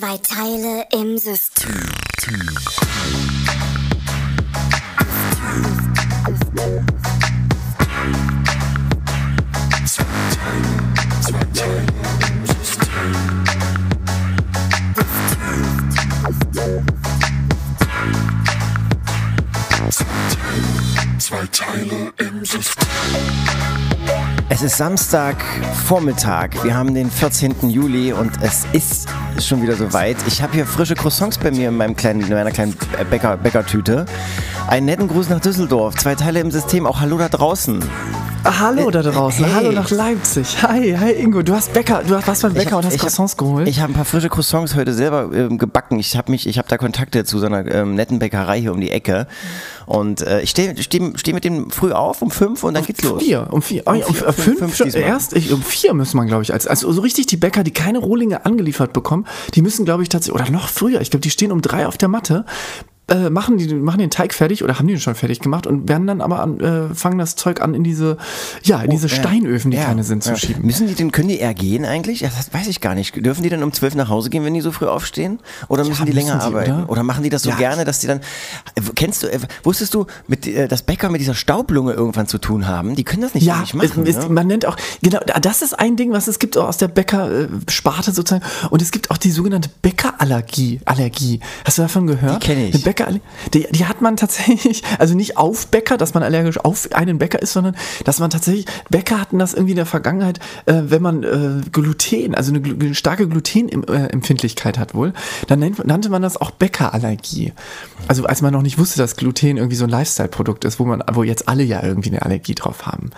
Zwei Teile im System. Zwei Teile im System. Es ist Samstag Vormittag. Wir haben den 14. Juli und es ist schon wieder soweit. Ich habe hier frische Croissants bei mir in, meinem kleinen, in meiner kleinen Bäcker, Bäckertüte. Einen netten Gruß nach Düsseldorf. Zwei Teile im System. Auch Hallo da draußen. Ah, hallo da draußen, Hey. hallo nach Leipzig. Hi, hi Ingo, du hast Bäcker, du hast was beim Bäcker und hast Croissants hab, geholt. Ich habe ein paar frische Croissants heute selber ähm, gebacken. Ich habe mich, ich habe da Kontakte zu so einer ähm, netten Bäckerei hier um die Ecke. Und äh, ich stehe steh, steh mit dem früh auf um fünf und dann geht's los. Vier, um vier, um, Um um, vier, um fünf, fünf, fünf erst, ich, um vier muss man, glaube ich, als, also so richtig die Bäcker, die keine Rohlinge angeliefert bekommen, die müssen, glaube ich, tatsächlich, oder noch früher, ich glaube, die stehen um drei auf der Matte, äh, machen, die, machen den Teig fertig oder haben den schon fertig gemacht und werden dann aber an, äh, fangen das Zeug an in diese, ja, in diese Oh, ja. Steinöfen, die Ja, keine sind, zu ja. schieben. Müssen die denn, können die eher gehen eigentlich? Das weiß ich gar nicht. Dürfen die dann um zwölf nach Hause gehen, wenn die so früh aufstehen? Oder müssen die müssen länger sie, arbeiten? oder? Oder? machen die das so gerne, dass die dann, äh, kennst du, äh, wusstest du, mit, äh, dass Bäcker mit dieser Staublunge irgendwann zu tun haben? Die können das nicht Ja, nicht machen. es, ne? man nennt auch, genau, das ist ein Ding, was es gibt auch aus der Bäcker-Sparte sozusagen. Und es gibt auch die sogenannte Bäckerallergie. Allergie. Hast du davon gehört? Die kenn ich. Eine Bäckerallergie. Die, die hat man tatsächlich, also nicht auf Bäcker, dass man allergisch auf einen Bäcker ist, sondern dass man tatsächlich, Bäcker hatten das irgendwie in der Vergangenheit, äh, wenn man äh, Gluten, also eine, eine starke Glutenempfindlichkeit hat wohl, dann nannte man das auch Bäckerallergie. Also als man noch nicht wusste, dass Gluten irgendwie so ein Lifestyle-Produkt ist, wo man, wo jetzt alle ja irgendwie eine Allergie drauf haben.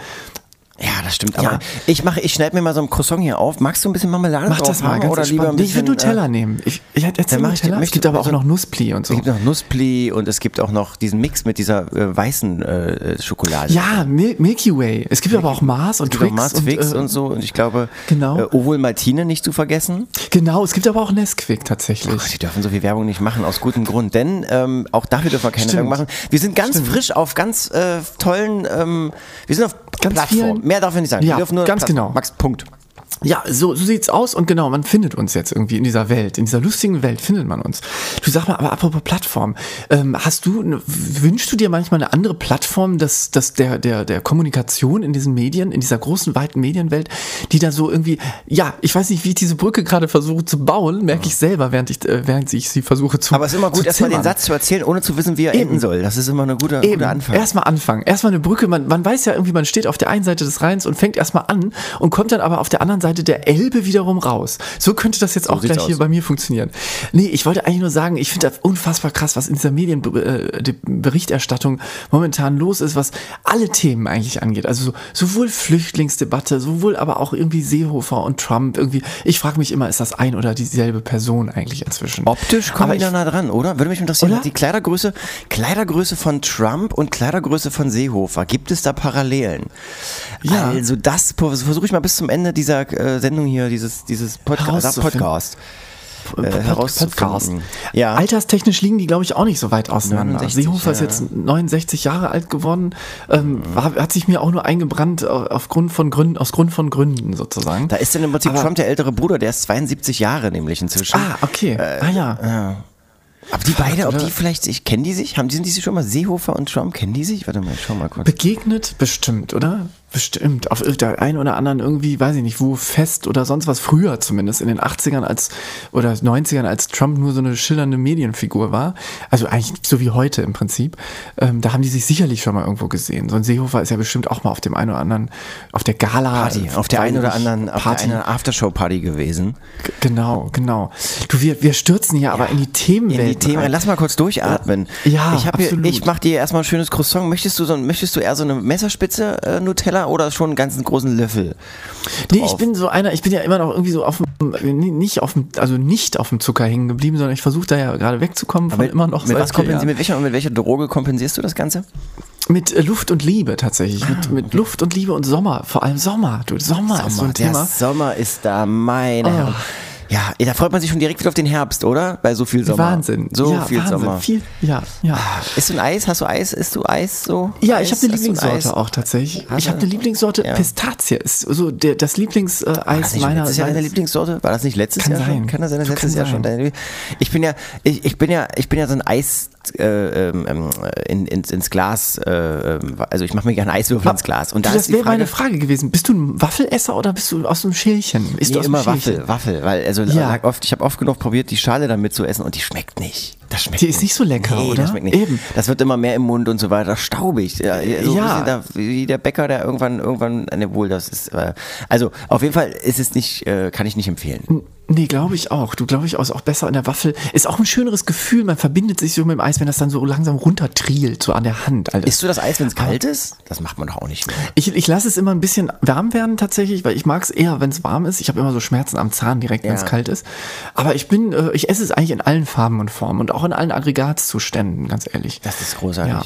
Ja, das stimmt. Aber Ja. ich mache, ich schneide mir mal so ein Croissant hier auf. Magst du ein bisschen Marmelade Mach drauf das mal ganz oder lieber ein. Nee, ich will bisschen, Nutella äh, nehmen. Ich, ich hätte jetzt ich Nutella. dir- Es gibt aber auch noch Nusspli und so. Es gibt noch Nusspli und es gibt auch noch diesen Mix mit dieser äh, weißen äh, Schokolade. Ja, Mil Milky Way. Es gibt aber auch Mars und Es gibt auch Twix. Mars, Twix äh, und, so. Und ich glaube, Genau. äh, Ovol Martine nicht zu vergessen. Genau, es gibt aber auch Nesquik tatsächlich. Ach, die dürfen so viel Werbung nicht machen, aus gutem Grund. Denn ähm, auch dafür dürfen wir keine Stimmt. Werbung machen. Wir sind ganz frisch auf ganz äh, tollen, ähm, wir sind auf Ganz Plattform. vielen- Mehr darf ich nicht sagen. Ja, wir dürfen nur ganz Platt- genau. Max, Punkt. Ja, so, so sieht's aus und genau, man findet uns jetzt irgendwie in dieser Welt, in dieser lustigen Welt findet man uns. Du sag mal, aber apropos Plattform, ähm, hast du, ne- wünschst du dir manchmal eine andere Plattform, dass, dass der, der, der Kommunikation in diesen Medien, in dieser großen, weiten Medienwelt, die da so irgendwie, ja, ich weiß nicht, wie ich diese Brücke gerade versuche zu bauen, merke ich selber, während ich, äh, während ich sie versuche zu Aber es ist immer gut, erstmal den. Satz zu erzählen, ohne zu wissen, wie er Eben. enden soll. Das ist immer eine gute, Eben, guter Anfang. erstmal anfangen. Erstmal eine Brücke. Man, man weiß ja irgendwie, man steht auf der einen Seite des Rheins und fängt erstmal an und kommt dann aber auf der anderen Seite der Elbe wiederum raus. So könnte das jetzt auch sieht's gleich hier aus. bei mir funktionieren. Nee, ich wollte eigentlich nur sagen, ich finde das unfassbar krass, was in dieser Medienberichterstattung momentan los ist, was alle Themen eigentlich angeht. Also so, sowohl Flüchtlingsdebatte, sowohl aber auch irgendwie Seehofer und Trump. Irgendwie, ich frage mich immer, ist das ein oder dieselbe Person eigentlich inzwischen? Optisch kommen die da nah dran, oder? Würde mich interessieren. Oder? Die Kleidergröße, Kleidergröße von Trump und Kleidergröße von Seehofer. Gibt es da Parallelen? Ja. Also das versuche ich mal bis zum Ende dieser äh, Sendung hier, dieses, dieses Herauszufinden. Podcast. Pod- äh, Pod- herauszufinden. Ja. Alterstechnisch liegen die, glaube ich, auch nicht so weit auseinander. 69, Seehofer ist ja. jetzt 69 Jahre alt geworden, ähm, war, hat sich mir auch nur eingebrannt äh, aufgrund von Gründen, aus Grund von Gründen sozusagen. Da ist dann im Prinzip Aber- Trump der ältere Bruder, der ist 72 Jahre nämlich inzwischen. ah, okay. ah ja. Aber die beide, ob die vielleicht, ich kenne die sich? Haben die sind die sich schon mal Seehofer und Trump? Kennen die sich? Warte mal, ich schau mal kurz. Begegnet bestimmt, oder? Bestimmt. Auf der einen oder anderen irgendwie, weiß ich nicht, wo fest oder sonst was. Früher zumindest, in den 80ern als oder 90ern, als Trump nur so eine schillernde Medienfigur war. Also eigentlich so wie heute im Prinzip. Ähm, da haben die sich sicherlich schon mal irgendwo gesehen. So ein Seehofer ist ja bestimmt auch mal auf dem einen oder anderen, auf der Gala. Party, auf der einen oder anderen, auf Party. der einen Aftershow-Party gewesen. G- Genau, genau. Du, wir, wir stürzen hier aber in die Themenwelt. In die Themen. Lass mal kurz durchatmen. Ja, ich, hier, ich mach dir erstmal ein schönes Croissant. Möchtest du, so, möchtest du eher so eine Messerspitze äh, Nutella oder schon einen ganzen großen Löffel? Nee, ich drauf? bin so einer, ich bin ja immer noch irgendwie so auf dem, nicht auf dem, also nicht auf dem Zucker hängen geblieben, sondern ich versuche da ja gerade wegzukommen von immer noch mit, was seit kompensi- Jahren. mit, welcher, mit welcher Droge kompensierst du das Ganze? Mit äh, Luft und Liebe tatsächlich. mit, mit Luft und Liebe und Sommer. Vor allem Sommer. Du, Sommer, ist so ein der Thema. Sommer ist da, meine Oh. Ja, da freut man sich schon direkt wieder auf den Herbst, oder? Bei so viel Sommer. Wahnsinn. So ja, viel Wahnsinn. Sommer. Viel, ja, ja. Isst du ein Eis? Hast du Eis? Isst du Eis so? Ja, Eis? ich habe eine? Lieblingssorte auch tatsächlich. Hast Ich habe eine Lieblingssorte Ja. Pistazie. Ist so der, das Lieblingseis das nicht meiner letztes Jahr deine Lieblingssorte? War das nicht letztes Kann Jahr schon? sein. Kann das sein, dass Du, letztes Jahr schon sein. deine Lieblings- Ich bin ja, ich, ich bin ja, ich bin ja so ein Eis äh, ähm, ähm, in, ins, ins Glas, äh, ähm, also ich mache mir gerne Eiswürfel ins Glas. Und da ist das wäre meine Frage gewesen. Bist du ein Waffelesser oder bist du aus einem Schälchen? Isst Nee, du immer? Waffel, Waffel, weil also Ja. lag oft, ich habe oft genug probiert, die Schale damit zu essen und die schmeckt nicht. Das schmeckt Die ist nicht so lecker, nee, oder? Das schmeckt nicht. Eben. Das wird immer mehr im Mund und so weiter, staubig. Ja, so Ja. da, wie der Bäcker, der irgendwann, irgendwann, ne, wohl, das ist, äh, also auf jeden Fall ist es nicht, äh, kann ich nicht empfehlen. Nee, glaube ich auch. Du glaube ich auch, ist auch besser in der Waffel. Ist auch ein schöneres Gefühl. Man verbindet sich so mit dem Eis, wenn das dann so langsam runtertrielt, so an der Hand. Alles. Isst du das Eis, wenn es kalt ist? Das macht man doch auch nicht mehr. Ich, ich lasse es immer ein bisschen warm werden tatsächlich, weil ich mag es eher, wenn es warm ist. Ich habe immer so Schmerzen am Zahn direkt, wenn es Ja. kalt ist. Aber ich bin, äh, ich esse es eigentlich in allen Farben und Formen und auch in allen Aggregatzuständen, ganz ehrlich. Das ist großartig. Ja.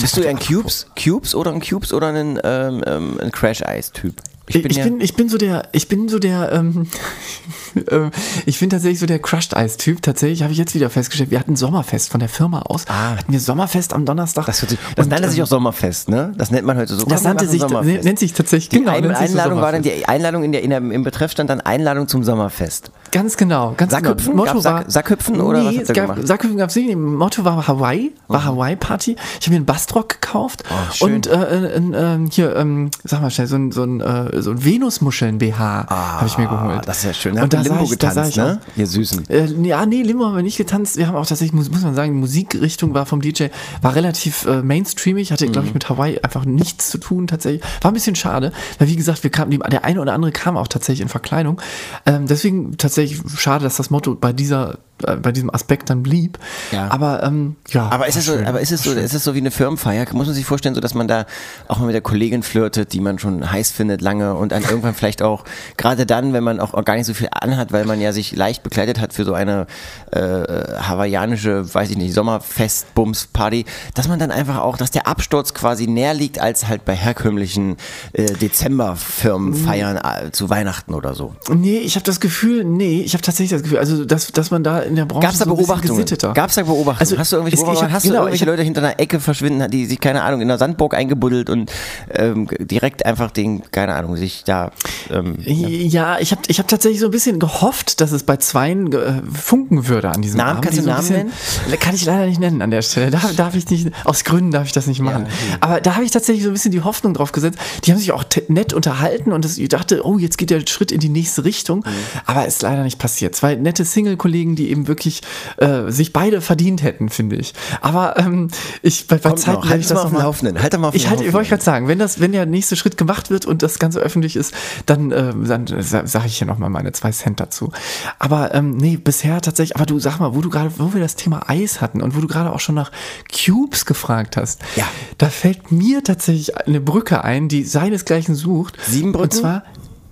Bist du ein Cubes, Cubes oder ein Cubes oder ein, ähm, ähm, ein Crash-Eis-Typ? Ich bin, ich, ja- bin, ich bin so der, ich bin so der, ähm, ähm, ich bin tatsächlich so der Crushed Eis Typ. Tatsächlich habe ich jetzt wieder festgestellt, wir hatten Sommerfest von der Firma aus. Ah. Hatten wir Sommerfest am Donnerstag. Das, das Und, nannte ähm, sich auch Sommerfest, ne? Das nennt man heute so. Das nannte sich, Sommerfest. nennt sich tatsächlich, Die genau, Ein sich so Einladung war dann, die Einladung in der, in der, im Betreff stand dann Einladung zum Sommerfest. Ganz genau, ganz Sackhüpfen? genau. Gab's Sack- Sackhüpfen oder was nee, habt ihr gab, gemacht? Sackhüpfen gab es nicht. Motto war Hawaii, war Hawaii Party. Ich habe mir einen Bastrock gekauft Oh, schön. und äh, ein, ähm, hier, ähm, sag mal schnell, so ein, so ein, äh, so ein Venusmuscheln BH habe ich mir geholt. Ah, das ist ja schön. Da Und da Limbo ich, da getanzt, ich ne? Ihr Süßen. Äh, ja, nee, Limbo haben wir nicht getanzt. Wir haben auch tatsächlich, muss, muss man sagen, die Musikrichtung war vom DJ, war relativ äh, mainstreamig, hatte, glaube Mhm. ich, mit Hawaii einfach nichts zu tun tatsächlich. War ein bisschen schade, weil wie gesagt, wir kamen, der eine oder andere kam auch tatsächlich in Verkleidung. Ähm, deswegen tatsächlich schade, dass das Motto bei dieser bei diesem Aspekt dann blieb. Ja. Aber ähm, ja. Aber ist es so, schön. aber ist es so, ist es so wie eine Firmenfeier? Muss man sich vorstellen, so dass man da auch mal mit der Kollegin flirtet, die man schon heiß findet lange und dann irgendwann vielleicht auch, gerade dann, wenn man auch gar nicht so viel anhat, weil man ja sich leicht bekleidet hat für so eine äh, hawaiianische, weiß ich nicht, Sommerfest-Bums-Party, dass man dann einfach auch, dass der Absturz quasi näher liegt als halt bei herkömmlichen äh, Dezember-Firmenfeiern äh, zu Weihnachten oder so. Nee, ich habe das Gefühl, nee, ich habe tatsächlich das Gefühl, also dass, dass man da in der Branche Gab es da so Beobachtungen? Gab es da Beobachtungen? Also, hast du irgendwelche, ich Beobachtungen? hab- hast du genau, irgendwelche ich hab- Leute hinter einer Ecke verschwinden, die sich, keine Ahnung, in der Sandburg eingebuddelt und ähm, direkt einfach den, keine Ahnung, sich da. Ähm, Ja, ich habe ich hab tatsächlich so ein bisschen gehofft, dass es bei Zweien äh, funken würde an diesem Namen? Abend. Kannst du so Namen bisschen, Kann ich leider nicht nennen an der Stelle. Da darf ich nicht, aus Gründen darf ich das nicht machen. Aber da habe ich tatsächlich so ein bisschen die Hoffnung drauf gesetzt. Die haben sich auch nett unterhalten und das, ich dachte, oh, jetzt geht der Schritt in die nächste Richtung. Aber ist leider nicht passiert. Zwei nette Single-Kollegen, die eben wirklich äh, sich beide verdient hätten, finde ich. Aber ähm, ich bei, bei Zeiten Halt ich mal das auf noch dem mal- Laufenden. Halt mal auf ich halte, ich wollte gerade sagen, wenn das, wenn der nächste Schritt gemacht wird und das Ganze öffentlich ist, dann, äh, dann sage ich hier nochmal meine zwei Cent dazu. Aber ähm, nee, bisher tatsächlich, aber du sag mal, wo du gerade, wo wir das Thema Eis hatten und wo du gerade auch schon nach Cubes gefragt hast, Ja. da fällt mir tatsächlich eine Brücke ein, die seinesgleichen sucht. Sieben Brücken? Und zwar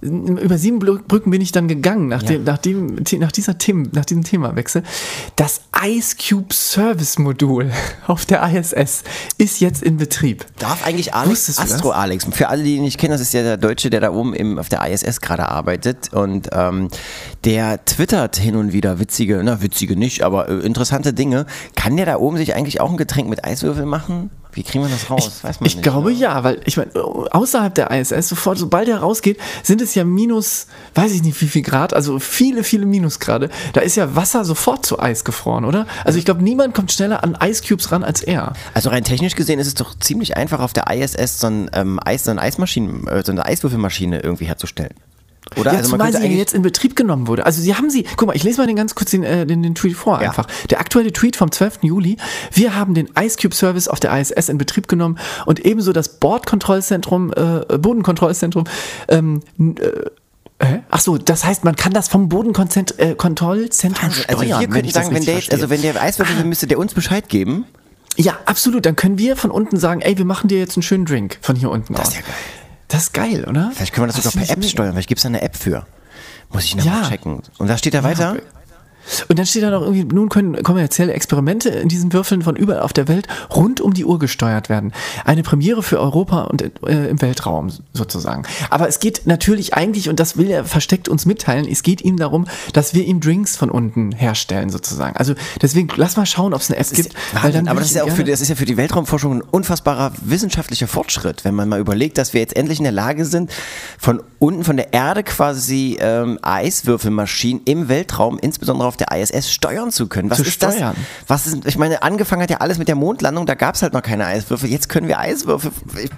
über sieben Brücken bin ich dann gegangen, nach, dem, nach, dem, nach, dieser Themen, nach diesem Themawechsel. Das Ice Cube Service Modul auf der ISS ist jetzt in Betrieb. Darf eigentlich Alex, du das? Astro Alex, für alle, die ihn nicht kennen, das ist ja der Deutsche, der da oben im, auf der ISS gerade arbeitet und ähm, der twittert hin und wieder witzige, na witzige nicht, aber äh, interessante Dinge. Kann der da oben sich eigentlich auch ein Getränk mit Eiswürfel machen? Wie kriegen wir das raus? Man Ich nicht. glaube ja, weil ich meine, außerhalb der ISS, sofort, sobald er rausgeht, sind es ja minus, weiß ich nicht wie viel Grad, also viele, viele Minusgrade. Da ist ja Wasser sofort zu Eis gefroren, oder? Also ich glaube, niemand kommt schneller an Ice Cubes ran als er. Also rein technisch gesehen ist es doch ziemlich einfach auf der ISS so, ein, ähm, Eis, so eine Eismaschine, äh, so eine Eiswürfelmaschine irgendwie herzustellen. Oder? Ja, also zumal sie jetzt in Betrieb genommen wurde. Also sie haben sie, guck mal, ich lese mal den ganz kurz den, äh, den, den Tweet vor Ja. einfach. Der aktuelle Tweet vom 12. Juli. Wir haben den Ice Cube Service auf der ISS in Betrieb genommen und ebenso das Bordkontrollzentrum, äh, Bodenkontrollzentrum, ähm, äh? Ach so, das heißt, man kann das vom Bodenkontrollzentrum äh, Kontrollzentrum also steuern. wir wenn könnten ich das sagen, wenn der, jetzt- also wenn der Eiswürfel will, müsste der uns Bescheid geben. ja, absolut. Dann können wir von unten sagen, ey, wir machen dir jetzt einen schönen Drink von hier unten Das aus. ist ja geil. Das ist geil, oder? Vielleicht können wir das, sogar finde per App steuern, vielleicht gibt es da eine App für. Muss ich nochmal Ja. checken. Und da steht da weiter? Und dann steht da noch irgendwie, nun können kommerzielle Experimente in diesen Würfeln von überall auf der Welt rund um die Uhr gesteuert werden. Eine Premiere für Europa und äh, im Weltraum sozusagen. Aber es geht natürlich eigentlich, und das will er versteckt uns mitteilen, es geht ihm darum, dass wir ihm Drinks von unten herstellen sozusagen. Also deswegen lass mal schauen, ob es eine App gibt. Wahnsinn, aber das ist, ja auch für, das ist ja für die Weltraumforschung ein unfassbarer wissenschaftlicher Fortschritt, wenn man mal überlegt, dass wir jetzt endlich in der Lage sind, von unten, von der Erde quasi ähm, Eiswürfelmaschinen im Weltraum, insbesondere auf der ISS, steuern zu können. Was Zu ist steuern. das? Was ist, ich meine, angefangen hat ja alles mit der Mondlandung, da gab es halt noch keine Eiswürfel. Jetzt können wir Eiswürfel. Ich,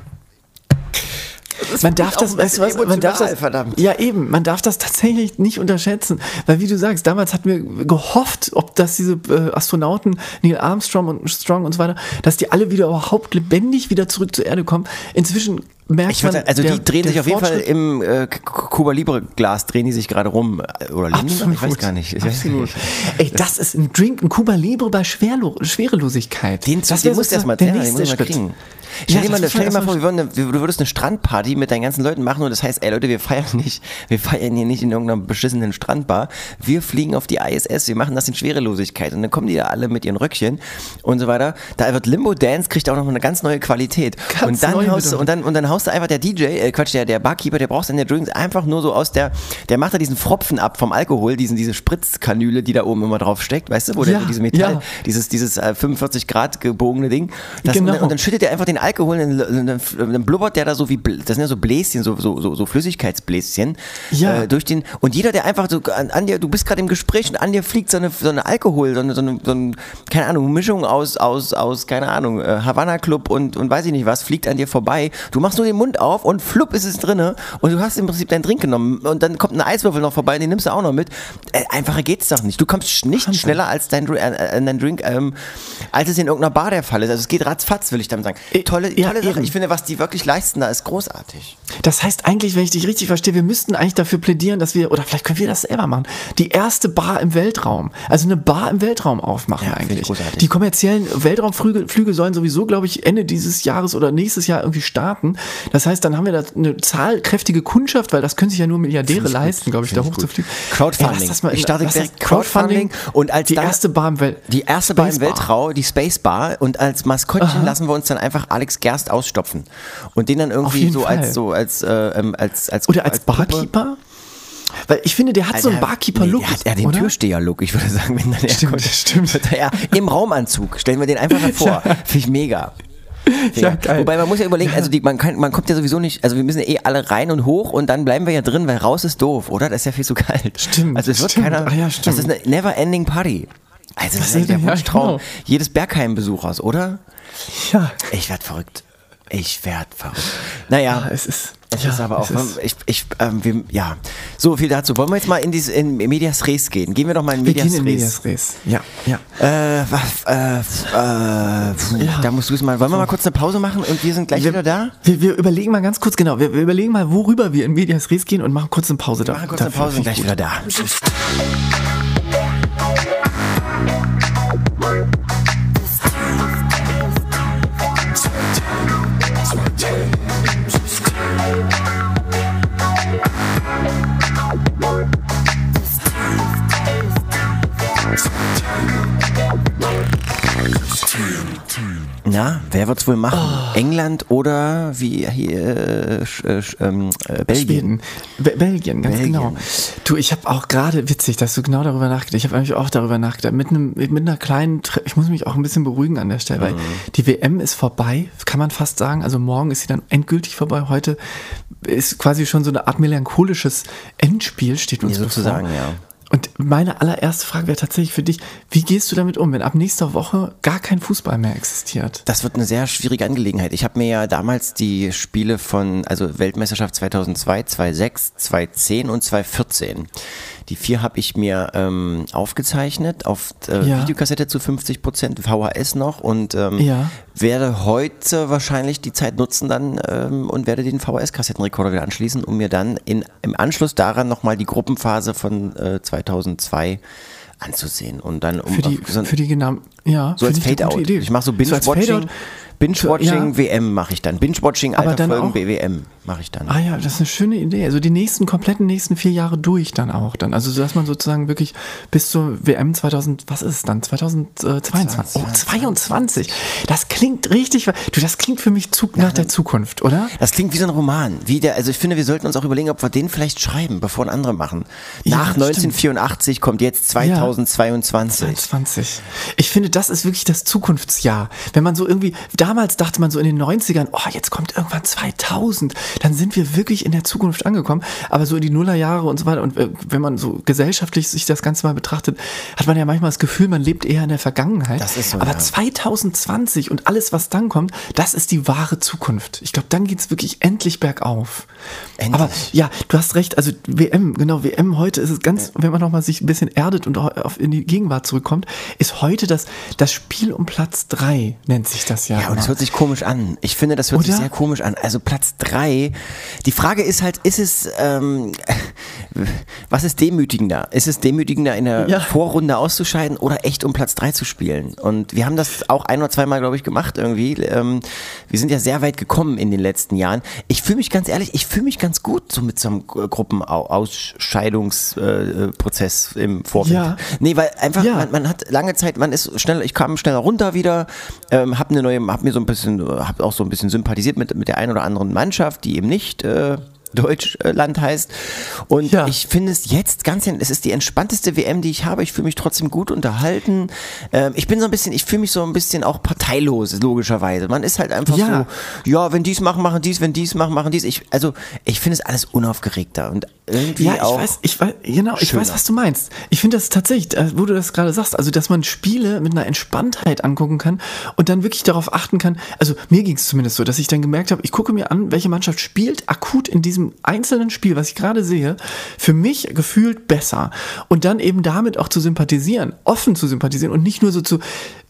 man darf das, weißt du was, man darf das, verdammt. ja eben, man darf das tatsächlich nicht unterschätzen, weil wie du sagst, damals hatten wir gehofft, ob dass diese äh, Astronauten Neil Armstrong und Strong und so weiter, dass die alle wieder überhaupt lebendig wieder zurück zur Erde kommen. Inzwischen merkt ich man, sagen, also der- die drehen der sich auf jeden Fall im äh, Cuba Libre Glas drehen die sich gerade rum Äh, oder liegen noch? Ich weiß gar nicht. Ich Absolut. nicht. Ey, das ist ein Drink, ein Cuba Libre bei Schwerlo Schwerelosigkeit. Den, das den musst du erstmal ja, musst du mal kriegen. Stell Ja, dir mal, stell dir mal vor, eine, du würdest eine Strandparty mit deinen ganzen Leuten machen und das heißt, ey Leute, wir feiern nicht, wir feiern hier nicht in irgendeiner beschissenen Strandbar. Wir fliegen auf die ISS, wir machen das in Schwerelosigkeit und dann kommen die da alle mit ihren Röckchen und so weiter. Da wird Limbo Dance kriegt auch noch eine ganz neue Qualität. Ganz und dann haust und dann und dann haust du einfach der DJ, äh, Quatsch, der der Barkeeper, der brauchst dann der Drinks einfach nur so aus der, der macht da diesen Fropfen ab vom Alkohol, diesen diese Spritzkanüle, die da oben immer drauf steckt, weißt du, wo der Ja, so diese Metall, ja. dieses dieses äh, 45 Grad gebogene Ding. Das, Genau. und, dann, und dann schüttet er einfach den Alkohol, und dann, dann, dann blubbert der da so wie, das sind ja so Bläschen, so, so, so, so Flüssigkeitsbläschen Ja. äh, durch den, und jeder, der einfach so an, an dir, du bist gerade im Gespräch und an dir fliegt so eine, so eine Alkohol, so eine, so eine, so eine keine Ahnung, Mischung aus, aus, aus, keine Ahnung, äh, Havana Club und, und weiß ich nicht was, fliegt an dir vorbei. Du machst nur den Mund auf und flupp ist es drinne und du hast im Prinzip deinen Drink genommen und dann kommt ein Eiswürfel noch vorbei, den nimmst du auch noch mit. Äh, einfacher geht's doch nicht. Du kommst nicht schneller als dein, äh, äh, dein Drink, ähm, als es in irgendeiner Bar der Fall ist. Also es geht ratzfatz, will ich damit sagen. Äh, Tolle, ja, tolle Sache. eben. Ich finde, was die wirklich leisten, da ist großartig. Das heißt eigentlich, wenn ich dich richtig verstehe, wir müssten eigentlich dafür plädieren, dass wir, oder vielleicht können wir das selber machen, die erste Bar im Weltraum, also eine Bar im Weltraum aufmachen Ja, eigentlich. Die kommerziellen Weltraumflüge Flüge sollen sowieso, glaube ich, Ende dieses Jahres oder nächstes Jahr irgendwie starten. Das heißt, dann haben wir da eine zahlkräftige Kundschaft, weil das können sich ja nur Milliardäre leisten, glaube ich, da hochzufliegen. Crowdfunding. Das mal Ich starte direkt Crowdfunding und als die erste Bar im Welt. Die erste Bar im. Weltraum, die Space Bar und als Maskottchen lassen wir uns dann einfach Alex Gerst ausstopfen und den dann irgendwie so Fall. als so als äh, ähm, als als Oder als Puppe. Barkeeper? Weil ich finde, der hat so einen Barkeeper-Look. Nee, der hat ja den? Türsteher-Look, ich würde sagen, wenn dann er Stimmt, kommt, stimmt. er ja im Raumanzug. Stellen wir den einfach hervor. Finde ich mega. Ja, geil. Wobei man muss ja überlegen, also die, man, kann, man kommt ja sowieso nicht, also wir müssen ja eh alle rein und hoch und dann bleiben wir ja drin, weil raus ist doof, oder? Das ist ja viel zu kalt. Stimmt, Also es wird stimmt. keiner, Ah ja, stimmt. das ist eine never-ending Party. Also das ist eigentlich der ja, Wunschtraum genau. jedes Bergheim-Besuchers, oder? Ja. Ich werd verrückt. Ich werd verrückt. Naja, Es ist. Es ja, ist aber auch, ist- ich, ich, ähm, wir, ja, so viel dazu. Wollen wir jetzt mal in, diese, in Medias Res gehen? Gehen wir doch mal in Wir Medias gehen in Res. Medias Res. Ja, ja. Äh, was, äh, äh, puh, da musst du es mal. Wollen wir mal kurz eine Pause machen und wir sind gleich wieder da? Wir, wir überlegen mal ganz kurz, genau, wir, wir überlegen mal, worüber wir in Medias Res gehen und machen kurz eine Pause da. Machen kurz eine. Pause und gleich wieder da. Na, wer wird's wohl machen? Oh. England oder wie hier äh, äh, ähm, äh, Belgien? Be Belgien, ganz Belgien. genau. Du, ich habe auch gerade, witzig, dass du genau darüber nachgedacht Ich habe eigentlich auch darüber nachgedacht. Mit, einem, mit einer kleinen, ich muss mich auch ein bisschen beruhigen an der Stelle, Mhm. weil die WM ist vorbei, kann man fast sagen. Also morgen ist sie dann endgültig vorbei. Heute ist quasi schon so eine Art melancholisches Endspiel, steht uns Ja, sozusagen, bevor. ja. Und meine allererste Frage wäre tatsächlich für dich, wie gehst du damit um, wenn ab nächster Woche gar kein Fußball mehr existiert? Das wird eine sehr schwierige Angelegenheit. Ich habe mir ja damals die Spiele von, also Weltmeisterschaft 2002, 2006, 2010 und 2014. Die vier habe ich mir ähm, aufgezeichnet auf äh, Ja. Videokassette zu 50 Prozent, VHS noch und ähm, Ja. werde heute wahrscheinlich die Zeit nutzen dann ähm, und werde den VHS-Kassettenrekorder wieder anschließen, um mir dann in, im Anschluss daran nochmal die Gruppenphase von äh, 2002 anzusehen und dann um Für die, so für die genau, ja. so als Fade-Out. Ich mache so Binge-Watching. Fade-Out. Binge-Watching Ja. WM mache ich dann. Binge-Watching alter Folgen BWM mache ich dann. Ah ja, das ist eine schöne Idee. Also die nächsten, kompletten nächsten vier Jahre durch dann auch dann. Also so, dass man sozusagen wirklich bis zur WM 2000, was ist es dann? 2022. Oh, 22. Das klingt richtig, du, das klingt für mich Zug nach der Zukunft, oder? Das klingt wie so ein Roman. Wie der, also ich finde, wir sollten uns auch überlegen, ob wir den vielleicht schreiben, bevor ein anderer machen. Ja, Nach stimmt. 1984 kommt jetzt 2022. 22. Ich finde, das ist wirklich das Zukunftsjahr. Wenn man so irgendwie, damals dachte man so in den 90ern, oh, jetzt kommt irgendwann 2000, dann sind wir wirklich in der Zukunft angekommen. Aber so in die Nullerjahre und so weiter, und äh, wenn man so gesellschaftlich sich das Ganze mal betrachtet, hat man ja manchmal das Gefühl, man lebt eher in der Vergangenheit. Das ist so, Aber ja. 2020 und alles, was dann kommt, das ist die wahre Zukunft. Ich glaube, dann geht es wirklich endlich bergauf. Endlich. Aber ja, du hast recht, also WM, genau, WM heute ist es ganz, wenn man nochmal sich ein bisschen erdet und in die Gegenwart zurückkommt, ist heute das, das Spiel um Platz drei nennt sich das ja. Ja, und es hört sich komisch an. Ich finde, das hört sich Oder? sehr komisch an. Also Platz drei. Die Frage ist halt, ist es, ähm, was ist demütigender? Ist es demütigender, in der Ja. Vorrunde auszuscheiden oder echt um Platz drei zu spielen? Und wir haben das auch ein oder zweimal, glaube ich, gemacht irgendwie. Ähm, wir sind ja sehr weit gekommen in den letzten Jahren. Ich fühle mich ganz ehrlich, ich fühle mich ganz gut so mit so einem Gruppenausscheidungsprozess im Vorfeld. Ja. Nee, weil einfach, Ja. man, man hat lange Zeit, man ist schneller, ich kam schneller runter wieder, ähm, hab eine neue, hab mir so ein bisschen, hab auch so ein bisschen sympathisiert mit, mit der einen oder anderen Mannschaft, die eben nicht äh, Deutschland heißt. Und Ja. ich finde es jetzt ganz, es ist die entspannteste WM, die ich habe. Ich fühle mich trotzdem gut unterhalten. Ähm, ich bin so ein bisschen, ich fühle mich so ein bisschen auch parteilos, logischerweise. Man ist halt einfach Ja. so, ja, wenn dies machen, machen dies, wenn dies machen, machen dies. Ich, also, ich finde es alles unaufgeregter und irgendwie Ja, ich auch. weiß, ich weiß, genau, ich schöner. weiß, was du meinst. Ich finde das tatsächlich, äh, wo du das gerade sagst, also dass man Spiele mit einer Entspanntheit angucken kann und dann wirklich darauf achten kann. Also mir ging es zumindest so, dass ich dann gemerkt habe, ich gucke mir an, welche Mannschaft spielt akut in diesem einzelnen Spiel, was ich gerade sehe, für mich gefühlt besser. Und dann eben damit auch zu sympathisieren, offen zu sympathisieren und nicht nur so zu,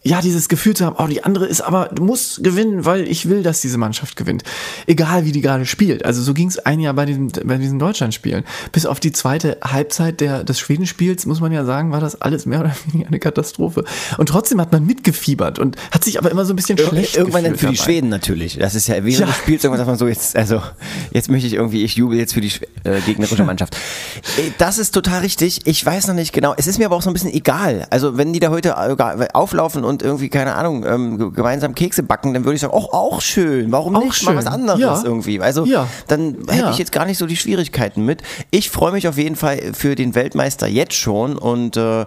ja, dieses Gefühl zu haben, oh, die andere ist aber, muss gewinnen, weil ich will, dass diese Mannschaft gewinnt. Egal, wie die gerade spielt. Also so ging es ein Jahr bei diesen, bei diesen Deutschlandspielen. Bis auf die zweite Halbzeit der, des Schwedenspiels, muss man ja sagen, war das alles mehr oder weniger eine Katastrophe. Und trotzdem hat man mitgefiebert und hat sich aber immer so ein bisschen schlecht Irgendwann dann für die dabei. Schweden natürlich. Das ist ja während Ja. des Spiels irgendwann sagt man so, jetzt, also jetzt möchte ich irgendwie, ich jubel jetzt für die äh, gegnerische Mannschaft. Äh, Das ist total richtig. Ich weiß noch nicht genau. Es ist mir aber auch so ein bisschen egal. Also wenn die da heute äh, auflaufen und irgendwie, keine Ahnung, ähm, ge- gemeinsam Kekse backen, dann würde ich sagen, auch, auch schön. Warum Auch nicht mal was schön. anderes Ja. irgendwie? Also Ja. dann hätte Ja. ich jetzt gar nicht so die Schwierigkeiten mit. Ich freue mich auf jeden Fall für den Weltmeister jetzt schon und äh,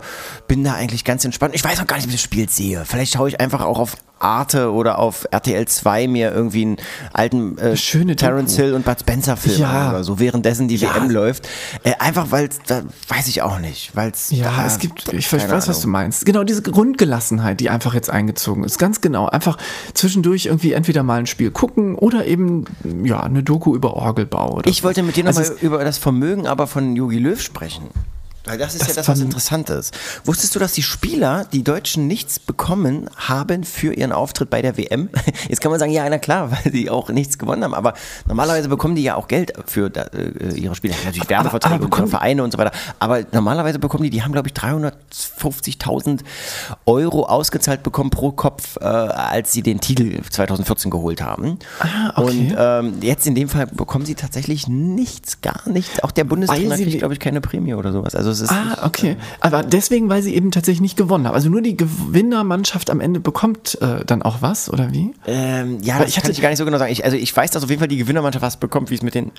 bin da eigentlich ganz entspannt. Ich weiß noch gar nicht, wie ich das Spiel sehe. Vielleicht schaue ich einfach auch auf Arte oder auf RTL 2 mir irgendwie einen alten äh, schöne Terence. Hill und Bud Spencer Film Ja. oder so, währenddessen die Ja. WM läuft. Äh, einfach weil da weiß ich auch nicht, weil es Ja, es gibt, ich weiß, was du Ahnung. meinst. Genau, diese Grundgelassenheit, die einfach jetzt eingezogen ist. Ganz genau. Einfach zwischendurch irgendwie entweder mal ein Spiel gucken oder eben, ja, eine Doku über Orgelbau. Oder Ich so. wollte mit dir Also nochmal über das Vermögen aber von Yogi Löw sprechen. Weil das ist Das ja das, was interessant ist. Wusstest du, dass die Spieler, die Deutschen, nichts bekommen haben für ihren Auftritt bei der WM? Jetzt kann man sagen, ja, na klar, weil die auch nichts gewonnen haben. Aber normalerweise bekommen die ja auch Geld für äh, ihre Spieler. Natürlich Werbeverträge aber und ihre bekommen- Vereine und so weiter. Aber normalerweise bekommen die, die haben, glaube ich, 350.000 Euro ausgezahlt bekommen pro Kopf, äh, als sie den Titel 2014 geholt haben. Ah, okay. Und ähm, jetzt in dem Fall bekommen sie tatsächlich nichts, gar nichts. Auch der Bundestrainer sie- kriegt, glaube ich, keine Prämie oder sowas. Also es ist Ah, okay. Aber deswegen, weil sie eben tatsächlich nicht gewonnen haben. Also nur die Gewinnermannschaft am Ende bekommt äh, dann auch was, oder wie? ähm, ja, das ich kann hatte- ich gar nicht so genau sagen. Ich, also ich weiß, dass auf jeden Fall die Gewinnermannschaft was bekommt, wie es mit den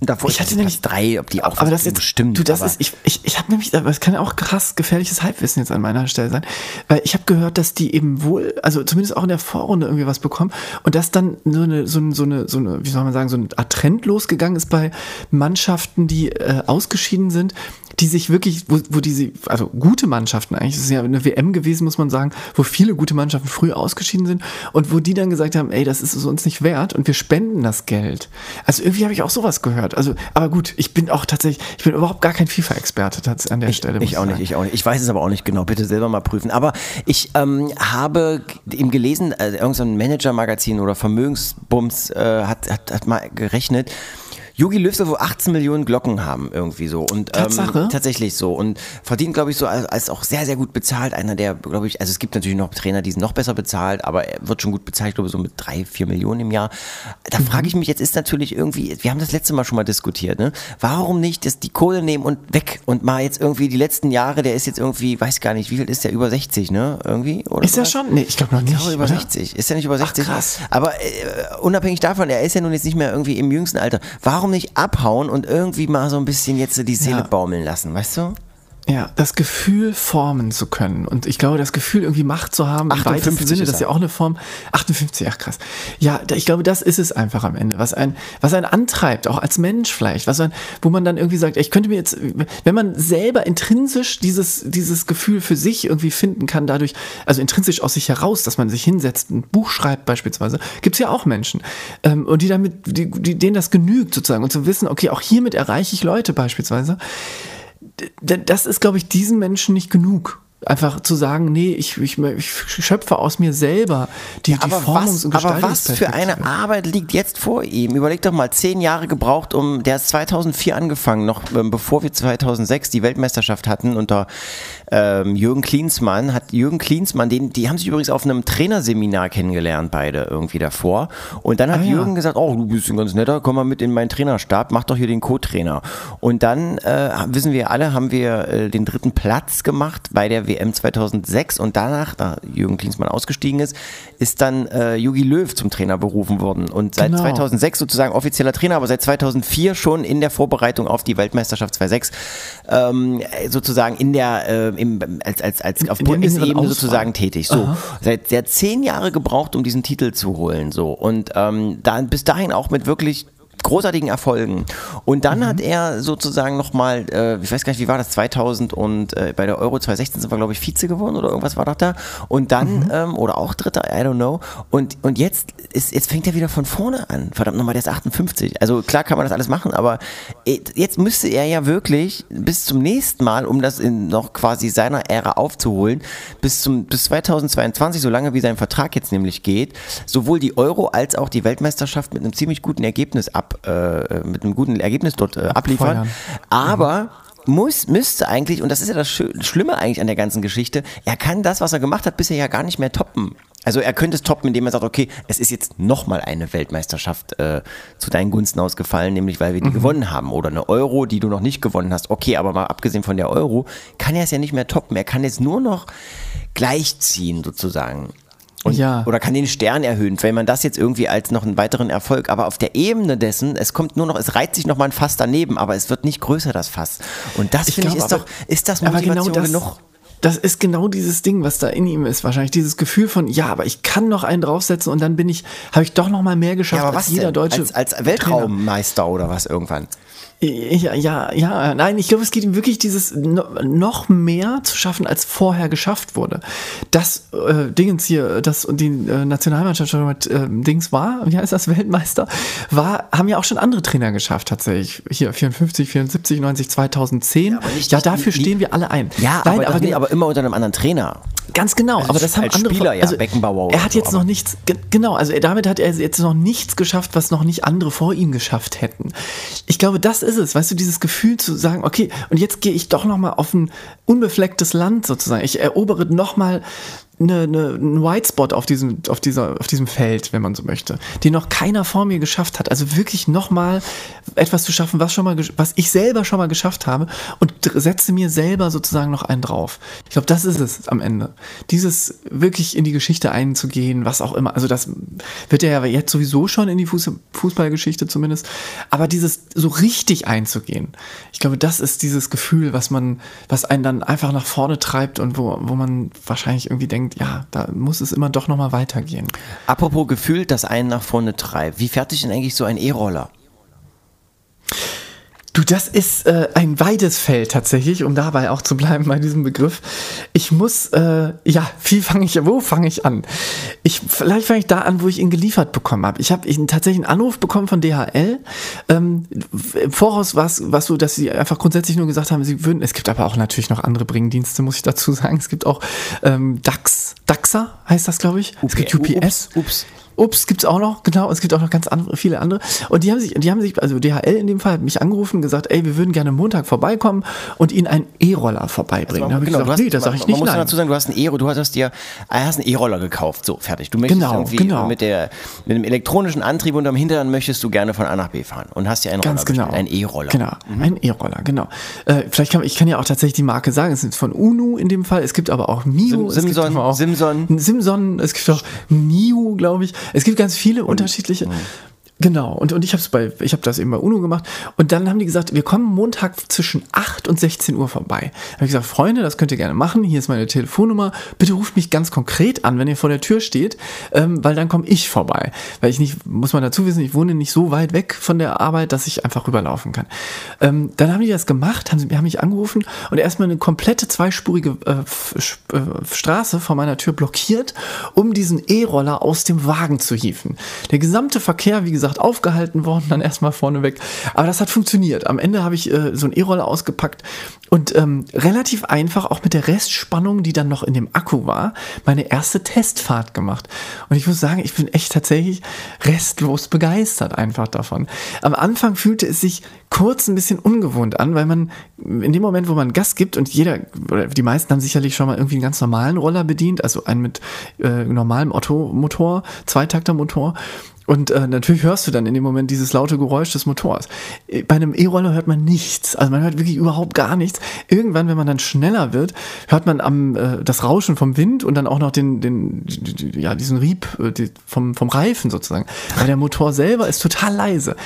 davor Ich hatte nämlich- drei, ob die auch aber das jetzt, bestimmt. du, das ist, ich, ich, ich habe nämlich, aber es kann ja auch krass gefährliches Halbwissen jetzt an meiner Stelle sein, weil ich habe gehört, dass die eben wohl, also zumindest auch in der Vorrunde irgendwie was bekommen und dass dann so eine, so eine, so eine, so eine wie soll man sagen, so Art Trend losgegangen ist bei Mannschaften, die äh, ausgeschieden sind, die sich wirklich, wo, wo diese, also gute Mannschaften eigentlich, das ist ja eine WM gewesen, muss man sagen, wo viele gute Mannschaften früh ausgeschieden sind und wo die dann gesagt haben, ey, das ist es uns nicht wert und wir spenden das Geld. Also irgendwie habe ich auch sowas gehört. Also, aber gut, ich bin auch tatsächlich, ich bin überhaupt gar kein FIFA-Experte an der Stelle. muss Ich auch nicht, sagen. ich auch nicht. Ich weiß es aber auch nicht genau. Bitte selber mal prüfen. Aber ich ähm, habe eben gelesen, äh, irgendein Manager-Magazin oder Vermögensbums äh, hat, hat, hat mal gerechnet, Yogi Löw soll wohl 18 Millionen Glocken haben, irgendwie so. Und, ähm, Tatsache? tatsächlich so. Und verdient, glaube ich, so als, als auch sehr, sehr gut bezahlt. Einer der, glaube ich, also es gibt natürlich noch Trainer, die sind noch besser bezahlt, aber er wird schon gut bezahlt, ich glaube, so mit drei, vier Millionen im Jahr. Da Mhm. frage ich mich, jetzt ist natürlich irgendwie, wir haben das letzte Mal schon mal diskutiert, ne? Warum nicht das, die Kohle nehmen und weg und mal jetzt irgendwie die letzten Jahre, der ist jetzt irgendwie, weiß gar nicht, wie viel ist der, über 60, ne? Irgendwie? Oder Ist er schon? Nee, ich glaube noch nicht. Ich glaube über oder? 60. Ist er nicht über 60? krass. Aber äh, unabhängig davon, er ist ja nun jetzt nicht mehr irgendwie im jüngsten Alter. Warum nicht abhauen und irgendwie mal so ein bisschen jetzt so die Seele Ja. baumeln lassen, weißt du? Ja, das Gefühl formen zu können. Und ich glaube, das Gefühl irgendwie Macht zu haben, im 58 weitesten Sinne, das ist ja auch eine Form. 58, ach krass. Ja, ich glaube, das ist es einfach am Ende, was ein, was einen antreibt, auch als Mensch vielleicht, was ein, wo man dann irgendwie sagt, ich könnte mir jetzt, wenn man selber intrinsisch dieses, dieses Gefühl für sich irgendwie finden kann, dadurch, also intrinsisch aus sich heraus, dass man sich hinsetzt, ein Buch schreibt beispielsweise, gibt's ja auch Menschen. Ähm, und die damit, die, die, denen das genügt sozusagen und zu wissen, okay, auch hiermit erreiche ich Leute beispielsweise das ist, glaube ich, diesen Menschen nicht genug. Einfach zu sagen, nee, ich, ich, ich schöpfe aus mir selber die, die Aber Formungs- was, und aber was für eine Arbeit liegt jetzt vor ihm? Überleg doch mal, zehn Jahre gebraucht, um, der ist 2004 angefangen, noch ähm, bevor wir 2006 die Weltmeisterschaft hatten unter ähm, Jürgen Klinsmann, hat Jürgen Klinsmann, den, die haben sich übrigens auf einem Trainerseminar kennengelernt, beide irgendwie davor. Und dann hat Ah, ja. Jürgen gesagt, oh, du bist ein ganz netter, komm mal mit in meinen Trainerstab, mach doch hier den Co-Trainer. Und dann, äh, wissen wir alle, haben wir äh, den dritten Platz gemacht bei der WM 2006 und danach, da Jürgen Klinsmann ausgestiegen ist, ist dann äh, Jogi Löw zum Trainer berufen worden und seit Genau. 2006 sozusagen offizieller Trainer, aber seit 2004 schon in der Vorbereitung auf die Weltmeisterschaft 2006 ähm, sozusagen in der äh, im, als als als auf Bundesebene sozusagen tätig. So seit der zehn Jahre gebraucht, um diesen Titel zu holen. So und ähm, dann bis dahin auch mit wirklich großartigen Erfolgen. Und dann hat er sozusagen nochmal, äh, ich weiß gar nicht, wie war das, 2000 und äh, bei der Euro 2016 sind wir, glaube ich, Vize geworden oder irgendwas war doch da. Und dann, ähm, oder auch Dritter, I don't know. Und, und jetzt, ist, jetzt fängt er wieder von vorne an. Verdammt nochmal, der ist 58. Also klar kann man das alles machen, aber jetzt müsste er ja wirklich bis zum nächsten Mal, um das in noch quasi seiner Ära aufzuholen, bis zum bis 2022, solange wie sein Vertrag jetzt nämlich geht, sowohl die Euro als auch die Weltmeisterschaft mit einem ziemlich guten Ergebnis ab, äh, mit einem guten Ergebnis dort äh, abliefern. Aber muss, müsste eigentlich, und das ist ja das Schlimme eigentlich an der ganzen Geschichte, er kann das, was er gemacht hat, bisher ja gar nicht mehr toppen. Also er könnte es toppen, indem er sagt, okay, es ist jetzt nochmal eine Weltmeisterschaft äh, zu deinen Gunsten ausgefallen, nämlich weil wir die gewonnen haben. Oder eine Euro, die du noch nicht gewonnen hast. Okay, aber mal abgesehen von der Euro, kann er es ja nicht mehr toppen. Er kann jetzt nur noch gleichziehen sozusagen. Und, Ja. Oder kann den Stern erhöhen, wenn man das jetzt irgendwie als noch einen weiteren Erfolg, aber auf der Ebene dessen, es kommt nur noch, es reiht sich noch mal ein Fass daneben, aber es wird nicht größer, das Fass. Und das finde ich ist aber- doch, ist das aber Motivation genau das, genug? Das ist genau dieses Ding, was da in ihm ist. Wahrscheinlich dieses Gefühl von, ja, aber ich kann noch einen draufsetzen und dann bin ich, habe ich doch noch mal mehr geschafft Ja, als was jeder denn? deutsche als, als. Weltraummeister oder was irgendwann? Ja, ja, ja, nein, ich glaube, es geht ihm wirklich dieses no, noch mehr zu schaffen, als vorher geschafft wurde. Das äh, Dingens hier, das und die äh, Nationalmannschaft schon mit äh, Dings war, wie heißt das, Weltmeister, war, haben ja auch schon andere Trainer geschafft, tatsächlich. Hier 54, 74, 90, 2010. Ja, nicht- dafür nicht- stehen wir alle ein. Ja, nein, aber, aber, ge- aber immer unter einem anderen Trainer. Ganz genau, Also aber das haben andere Spieler, vor- ja, Beckenbauer Er hat so, jetzt noch nichts, ge- genau, also damit hat er jetzt noch nichts geschafft, was noch nicht andere vor ihm geschafft hätten. Ich glaube, das ist es, weißt du, dieses Gefühl zu sagen, okay, und jetzt gehe ich doch noch mal auf ein unbeflecktes Land sozusagen. Ich erobere noch mal eine, eine, einen White Spot auf diesem, auf, dieser, auf diesem Feld, wenn man so möchte, den noch keiner vor mir geschafft hat. Also wirklich noch mal etwas zu schaffen, was, schon mal, was ich selber schon mal geschafft habe und setze mir selber sozusagen noch einen drauf. Ich glaube, das ist es am Ende. Dieses wirklich in die Geschichte einzugehen, was auch immer. Also das wird ja jetzt sowieso schon in die Fuß Fußballgeschichte zumindest. Aber dieses so richtig einzugehen, ich glaube, das ist dieses Gefühl, was man, was einen dann einfach nach vorne treibt und wo, wo man wahrscheinlich irgendwie denkt, ja, da muss es immer doch nochmal weitergehen. Apropos gefühlt, das einen nach vorne treibt. Wie fertig denn eigentlich so ein E-Roller? Du, das ist äh, ein weites Feld tatsächlich, um dabei auch zu bleiben bei diesem Begriff. Ich muss, äh, ja, wie fange ich, wo fange ich an? Ich, vielleicht fange ich da an, wo ich ihn geliefert bekommen habe. Ich habe tatsächlich einen Anruf bekommen von DHL. Ähm, Im Voraus war es was so, dass sie einfach grundsätzlich nur gesagt haben, sie würden, es gibt aber auch natürlich noch andere Bringdienste, muss ich dazu sagen. Es gibt auch ähm, DAX, DAXA heißt das, glaube ich. Es gibt UPS. Ups, ups. Ups, gibt's auch noch, genau, es gibt auch noch ganz andere, viele andere. Und die haben sich, die haben sich, also DHL in dem Fall hat mich angerufen und gesagt, ey, wir würden gerne Montag vorbeikommen und ihnen einen E-Roller vorbeibringen. ich Genau, du gesagt, hast- nee, da sage ich man, nicht man muss nein. dazu sagen, du hast einen E, du hast dir, ah, hast einen E-Roller gekauft. So, fertig. Du möchtest Genau, irgendwie genau. mit der, mit dem elektronischen Antrieb unterm Hintern möchtest du gerne von A nach B fahren und hast dir einen Ganz Roller genau. bestellt, einen E-Roller. Genau, ein E-Roller, genau. Äh, vielleicht kann ich kann ja auch tatsächlich die Marke sagen. Es ist von Unu in dem Fall. Es gibt aber auch Mio. Sim- es gibt Simson, auch Simson. Simson. Es gibt auch Nio, glaube ich. Es gibt ganz viele unterschiedliche. Genau, und, und ich habe bei, das eben bei UNO gemacht. Und dann haben die gesagt, wir kommen Montag zwischen 8 und 16 Uhr vorbei. Da habe ich gesagt, Freunde, das könnt ihr gerne machen. Hier ist meine Telefonnummer. Bitte ruft mich ganz konkret an, wenn ihr vor der Tür steht, ähm, weil dann komme ich vorbei. Weil ich nicht, muss man dazu wissen, ich wohne nicht so weit weg von der Arbeit, dass ich einfach rüberlaufen kann. Ähm, dann haben die das gemacht, haben, haben mich angerufen und erstmal eine komplette zweispurige äh, äh, Straße vor meiner Tür blockiert, um diesen E-Roller aus dem Wagen zu hieven. Der gesamte Verkehr, wie gesagt, aufgehalten worden, dann erstmal vorneweg. Aber das hat funktioniert. Am Ende habe ich äh, so einen E-Roller ausgepackt und ähm, relativ einfach, auch mit der Restspannung, die dann noch in dem Akku war, meine erste Testfahrt gemacht. Und ich muss sagen, ich bin echt tatsächlich restlos begeistert einfach davon. Am Anfang fühlte es sich kurz ein bisschen ungewohnt an, weil man in dem Moment, wo man Gas gibt und jeder, oder die meisten haben sicherlich schon mal irgendwie einen ganz normalen Roller bedient, also einen mit äh, normalem Otto-Motor, Zweitakter-Motor. Und äh, natürlich hörst du dann in dem Moment dieses laute Geräusch des Motors. Äh, Bei einem E-Roller hört man nichts. Also man hört wirklich überhaupt gar nichts. Irgendwann, wenn man dann schneller wird, hört man am äh, das Rauschen vom Wind und dann auch noch den, den ja, diesen Rieb äh, die, vom, vom Reifen sozusagen. Aber der Motor selber ist total leise.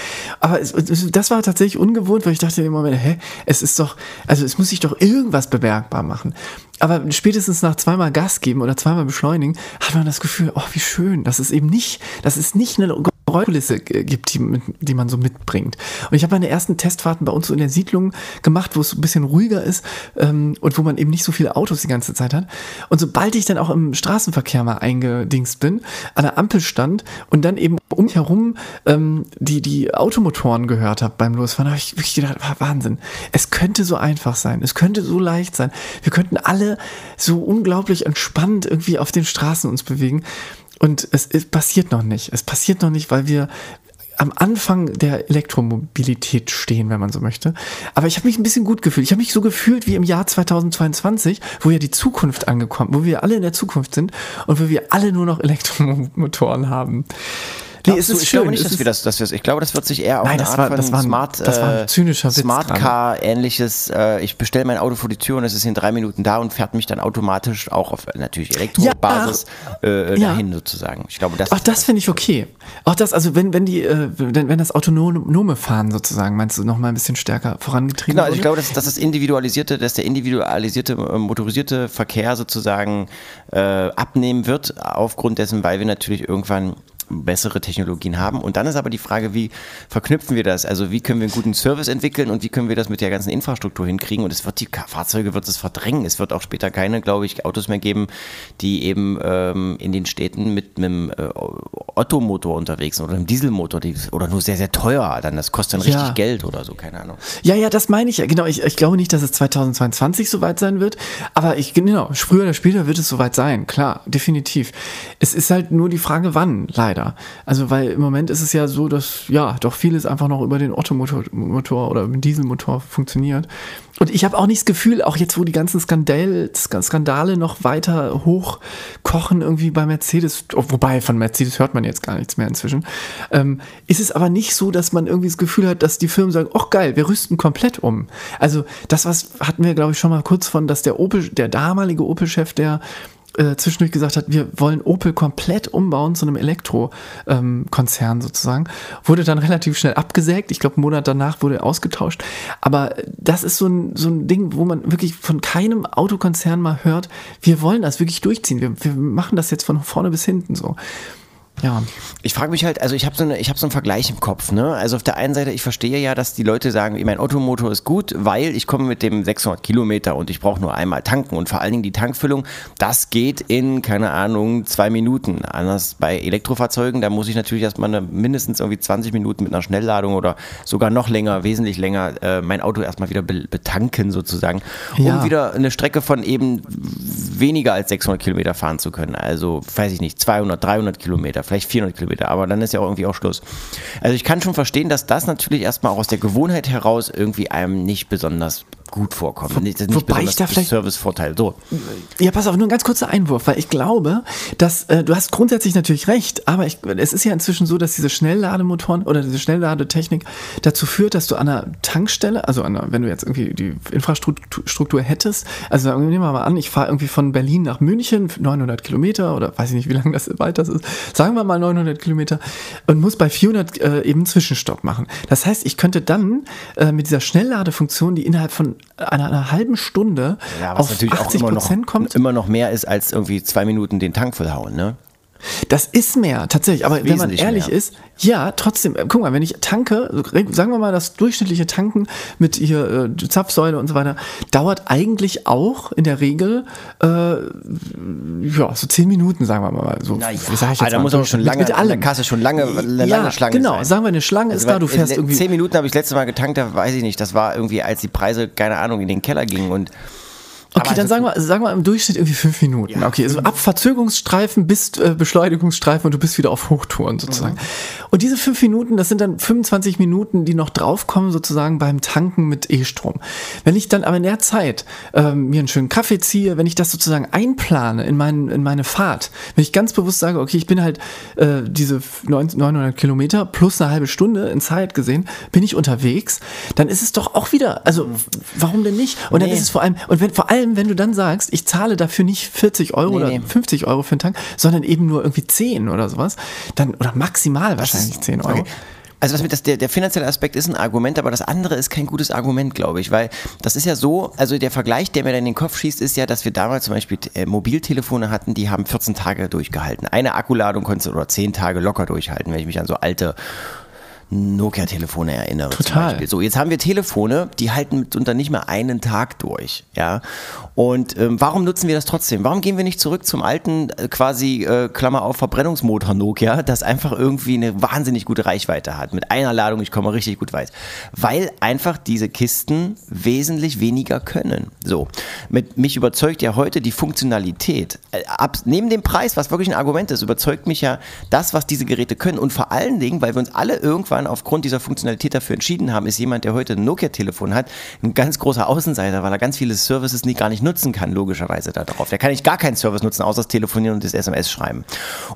Aber es, das war tatsächlich ungewohnt, weil ich dachte im Moment, hä, es ist doch, also es muss sich doch irgendwas bemerkbar machen. Aber spätestens nach zweimal Gas geben oder zweimal beschleunigen, hat man das Gefühl, oh, wie schön, das ist eben nicht, das ist nicht eine Geräuschkulisse äh, gibt, die, die man so mitbringt. Und ich habe meine ersten Testfahrten bei uns so in der Siedlung gemacht, wo es ein bisschen ruhiger ist ähm, und wo man eben nicht so viele Autos die ganze Zeit hat. Und sobald ich dann auch im Straßenverkehr mal eingedingst bin, an der Ampel stand und dann eben um mich herum ähm, die, die Automotoren gehört habe beim Losfahren, habe ich wirklich gedacht, ah, Wahnsinn. Es könnte so einfach sein, es könnte so leicht sein. Wir könnten alle so unglaublich entspannt irgendwie auf den Straßen uns bewegen. Und es, es passiert noch nicht. Es passiert noch nicht, weil wir am Anfang der Elektromobilität stehen, wenn man so möchte. Aber ich habe mich ein bisschen gut gefühlt. Ich habe mich so gefühlt wie im Jahr 2022, wo ja die Zukunft angekommen, wo wir alle in der Zukunft sind und wo wir alle nur noch Elektromotoren haben. Nee, es ist ich schön. glaube nicht, es dass ist- wir das, dass wir Ich glaube, das wird sich eher auf Nein, eine das Art war- von das ein- Smart, das ein äh, zynischer Smart. Car ähnliches. Äh, ich bestelle mein Auto vor die Tür und es ist in drei Minuten da und fährt mich dann automatisch auch auf natürlich Elektrobasis äh, Ja. dahin sozusagen. Ich glaube, das. Auch das finde ich okay. Auch das, also wenn, wenn die, äh, wenn, wenn das autonome Fahren sozusagen, meinst du, noch mal ein bisschen stärker vorangetrieben Genau, also ich glaube, dass, dass das individualisierte, dass der individualisierte äh, motorisierte Verkehr sozusagen äh, abnehmen wird, aufgrund dessen, weil wir natürlich irgendwann bessere Technologien haben. Und dann ist aber die Frage, wie verknüpfen wir das? Also wie können wir einen guten Service entwickeln und wie können wir das mit der ganzen Infrastruktur hinkriegen? Und es wird die Fahrzeuge wird es verdrängen. Es wird auch später keine, glaube ich, Autos mehr geben, die eben ähm, in den Städten mit einem äh, Ottomotor unterwegs sind oder einem Dieselmotor, die, oder nur sehr, sehr teuer. Dann das kostet dann Ja. richtig Geld oder so, keine Ahnung. Ja, ja, das meine ich. ja. Genau, ich, ich glaube nicht, dass es 2022 soweit sein wird, aber ich genau, früher oder später wird es soweit sein, klar, definitiv. Es ist halt nur die Frage, wann, leider. Also, weil im Moment ist es ja so, dass ja doch vieles einfach noch über den Ottomotor Motor oder den Dieselmotor funktioniert. Und ich habe auch nicht das Gefühl, auch jetzt, wo die ganzen Skandal, Sk- Skandale noch weiter hochkochen, irgendwie bei Mercedes, oh, wobei von Mercedes hört man jetzt gar nichts mehr inzwischen, ähm, ist es aber nicht so, dass man irgendwie das Gefühl hat, dass die Firmen sagen, ach geil, wir rüsten komplett um. Also das, was hatten wir, glaube ich, schon mal kurz von, dass der Opel, der damalige Opel-Chef, der äh, zwischendurch gesagt hat, wir wollen Opel komplett umbauen zu einem Elektro-Konzern sozusagen. Wurde dann relativ schnell abgesägt. Ich glaube, einen Monat danach wurde ausgetauscht. Aber das ist so ein, so ein Ding, wo man wirklich von keinem Autokonzern mal hört, wir wollen das wirklich durchziehen. Wir, wir machen das jetzt von vorne bis hinten so. Ja. Ich frage mich halt, also ich habe so, eine- ich hab so einen Vergleich im Kopf. Ne? Also auf der einen Seite, ich verstehe ja, dass die Leute sagen, mein Automotor ist gut, weil ich komme mit dem 600 Kilometer und ich brauche nur einmal tanken. Und vor allen Dingen die Tankfüllung, das geht in, keine Ahnung, zwei Minuten. Anders bei Elektrofahrzeugen, da muss ich natürlich erstmal eine, mindestens irgendwie 20 Minuten mit einer Schnellladung oder sogar noch länger, wesentlich länger, äh, mein Auto erstmal wieder be betanken sozusagen, um Ja. wieder eine Strecke von eben weniger als 600 Kilometer fahren zu können. Also, weiß ich nicht, 200, 300 Kilometer vielleicht 400 Kilometer, aber dann ist ja auch irgendwie auch Schluss. Also ich kann schon verstehen, dass das natürlich erstmal auch aus der Gewohnheit heraus irgendwie einem nicht besonders gut vorkommt. Wo, nicht wobei ich da vielleicht Servicevorteil. So. Ja, pass auf, nur ein ganz kurzer Einwurf, weil ich glaube, dass äh, du hast grundsätzlich natürlich recht, aber ich, es ist ja inzwischen so, dass diese Schnelllademotoren oder diese Schnellladetechnik dazu führt, dass du an einer Tankstelle, also einer, wenn du jetzt irgendwie die Infrastruktur hättest, also nehmen wir mal an, ich fahre irgendwie von Berlin nach München, 900 Kilometer oder weiß ich nicht, wie lange das weit das ist, sagen wir mal 900 Kilometer und muss bei 400 äh, eben Zwischenstopp machen. Das heißt, ich könnte dann äh, mit dieser Schnellladefunktion, die innerhalb von einer, einer halben Stunde ja, auf natürlich 80 auch immer noch, kommt. immer noch mehr ist als irgendwie zwei Minuten den Tank vollhauen, ne? Das ist mehr, tatsächlich. Aber wenn man ehrlich mehr. ist, ja, trotzdem, äh, guck mal, wenn ich tanke, sagen wir mal, das durchschnittliche Tanken mit hier äh, Zapfsäule und so weiter, dauert eigentlich auch in der Regel äh, ja, so zehn Minuten, sagen wir mal. So, Na ja, sag ich jetzt da muss auch schon lange, mit der Kasse schon lange, eine ja, lange Schlange genau, sein. sagen wir, eine Schlange also ist da, du fährst irgendwie... Zehn Minuten habe ich das letzte Mal getankt, da weiß ich nicht, das war irgendwie, als die Preise, keine Ahnung, in den Keller gingen und Okay, dann sagen wir, sagen wir im Durchschnitt irgendwie fünf Minuten. Ja. Okay, also ab Verzögerungsstreifen bis äh, Beschleunigungsstreifen und du bist wieder auf Hochtouren sozusagen. Mhm. Und diese fünf Minuten, das sind dann 25 Minuten, die noch draufkommen sozusagen beim Tanken mit E-Strom. Wenn ich dann aber in der Zeit ähm, mir einen schönen Kaffee ziehe, wenn ich das sozusagen einplane in, mein, in meine Fahrt, wenn ich ganz bewusst sage, okay, ich bin halt äh, diese 900 Kilometer plus eine halbe Stunde in Zeit gesehen, bin ich unterwegs, dann ist es doch auch wieder, also warum denn nicht? Und nee. dann ist es vor allem, und wenn vor allem allem, wenn du dann sagst, ich zahle dafür nicht 40 Euro nee, oder nee. 50 Euro für einen Tank, sondern eben nur irgendwie 10 oder sowas, dann, oder maximal wahrscheinlich ist, 10 Euro. Okay. Also das, das, der, der finanzielle Aspekt ist ein Argument, aber das andere ist kein gutes Argument, glaube ich, weil das ist ja so, also der Vergleich, der mir dann in den Kopf schießt, ist ja, dass wir damals zum Beispiel äh, Mobiltelefone hatten, die haben 14 Tage durchgehalten. Eine Akkuladung konnte oder 10 Tage locker durchhalten, wenn ich mich an so alte Nokia-Telefone erinnere. Total. So, jetzt haben wir Telefone, die halten mitunter nicht mehr einen Tag durch. Ja. Und ähm, warum nutzen wir das trotzdem? Warum gehen wir nicht zurück zum alten, äh, quasi, äh, Klammer auf, Verbrennungsmotor Nokia, das einfach irgendwie eine wahnsinnig gute Reichweite hat. Mit einer Ladung, ich komme richtig gut weit. Weil einfach diese Kisten wesentlich weniger können. So. Mit, mich überzeugt ja heute die Funktionalität. Äh, ab, neben dem Preis, was wirklich ein Argument ist, überzeugt mich ja das, was diese Geräte können. Und vor allen Dingen, weil wir uns alle irgendwann irgendwann aufgrund dieser Funktionalität dafür entschieden haben, ist jemand, der heute ein Nokia-Telefon hat, ein ganz großer Außenseiter, weil er ganz viele Services nicht, gar nicht nutzen kann, logischerweise darauf. Der kann nicht gar keinen Service nutzen, außer das Telefonieren und das SMS schreiben.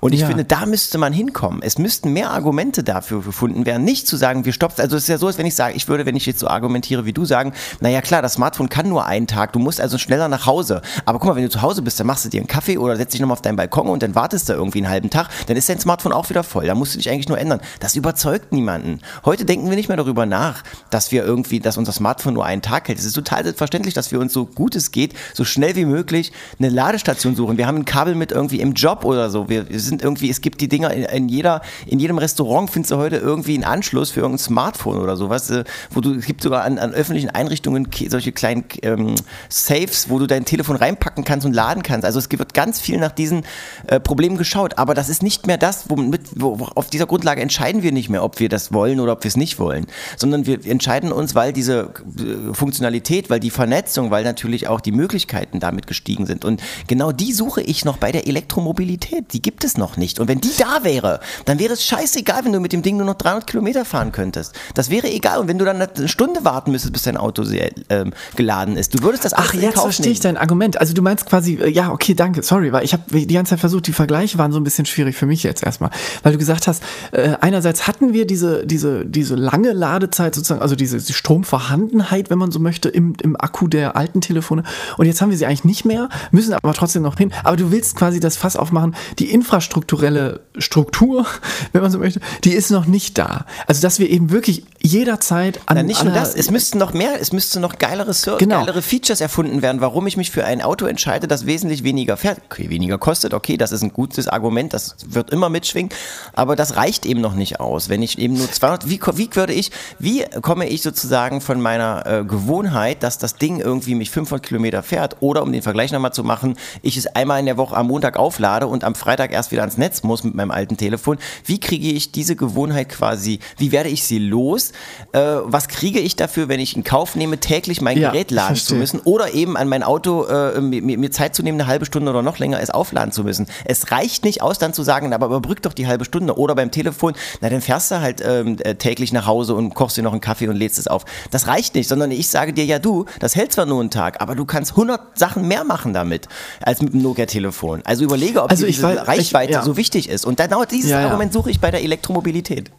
Und ich ja. finde, da müsste man hinkommen. Es müssten mehr Argumente dafür gefunden werden, nicht zu sagen, wir stopfen, also es ist ja so, als wenn ich sage, ich würde, wenn ich jetzt so argumentiere wie du, sagen, naja klar, das Smartphone kann nur einen Tag, du musst also schneller nach Hause. Aber guck mal, wenn du zu Hause bist, dann machst du dir einen Kaffee oder setzt dich nochmal auf deinen Balkon und dann wartest du irgendwie einen halben Tag, dann ist dein Smartphone auch wieder voll. Da musst du dich eigentlich nur ändern. Das überzeugt niemanden. Heute denken wir nicht mehr darüber nach, dass wir irgendwie, dass unser Smartphone nur einen Tag hält. Es ist total selbstverständlich, dass wir uns so gut es geht, so schnell wie möglich eine Ladestation suchen. Wir haben ein Kabel mit irgendwie im Job oder so. Wir sind irgendwie, es gibt die Dinger in, in jeder, in jedem Restaurant findest du heute irgendwie einen Anschluss für irgendein Smartphone oder sowas, wo du, es gibt sogar an, an öffentlichen Einrichtungen solche kleinen ähm, Safes, wo du dein Telefon reinpacken kannst und laden kannst. Also es wird ganz viel nach diesen äh, Problemen geschaut, aber das ist nicht mehr das, womit, wo, auf dieser Grundlage entscheiden wir nicht mehr, ob wir das wollen oder ob wir es nicht wollen, sondern wir entscheiden uns, weil diese äh, Funktionalität, weil die Vernetzung, weil natürlich auch die Möglichkeiten damit gestiegen sind. Und genau die suche ich noch bei der Elektromobilität. Die gibt es noch nicht. Und wenn die da wäre, dann wäre es scheißegal, wenn du mit dem Ding nur noch 300 Kilometer fahren könntest. Das wäre egal. Und wenn du dann eine Stunde warten müsstest, bis dein Auto sehr, ähm, geladen ist, du würdest das Ach, jetzt verstehe ich dein Argument. Also du meinst quasi, äh, ja, okay, danke, sorry, weil ich habe die ganze Zeit versucht, die Vergleiche waren so ein bisschen schwierig für mich jetzt erstmal, weil du gesagt hast, äh, einerseits hatten wir diese, diese, diese lange Ladezeit sozusagen, also diese die Stromvorhandenheit, wenn man so möchte, im, im Akku der alten Telefone. Und jetzt haben wir sie eigentlich nicht mehr, müssen aber trotzdem noch hin. Aber du willst quasi das Fass aufmachen, die infrastrukturelle Struktur, wenn man so möchte, die ist noch nicht da. Also dass wir eben wirklich jederzeit an Na, nicht nur das, es müssten noch mehr, es müsste noch geilere, Ser genau. geilere Features erfunden werden, warum ich mich für ein Auto entscheide, das wesentlich weniger fährt, okay, weniger kostet, okay, das ist ein gutes Argument, das wird immer mitschwingen, aber das reicht eben noch nicht aus. Wenn ich eben nur 200. Wie, wie würde ich, wie komme ich sozusagen von meiner äh, Gewohnheit, dass das Ding irgendwie mich 500 Kilometer fährt oder um den Vergleich nochmal zu machen, ich es einmal in der Woche am Montag auflade und am Freitag erst wieder ans Netz muss mit meinem alten Telefon. Wie kriege ich diese Gewohnheit quasi, wie werde ich sie los? Äh, was kriege ich dafür, wenn ich in Kauf nehme, täglich mein Ja, Gerät laden zu müssen oder eben an mein Auto äh, mir, mir Zeit zu nehmen, eine halbe Stunde oder noch länger es aufladen zu müssen. Es reicht nicht aus, dann zu sagen, aber überbrück doch die halbe Stunde oder beim Telefon, na dann fährst du halt ähm, äh, täglich nach Hause und kochst dir noch einen Kaffee und lädst es auf. Das reicht nicht, sondern ich sage dir, ja du, das hält zwar nur einen Tag, aber du kannst 100 Sachen mehr machen damit als mit dem Nokia-Telefon. Also überlege, ob Also ich diese weiß- ich- Reichweite ja. so wichtig ist. Und genau dieses Ja, ja. Argument suche ich bei der Elektromobilität.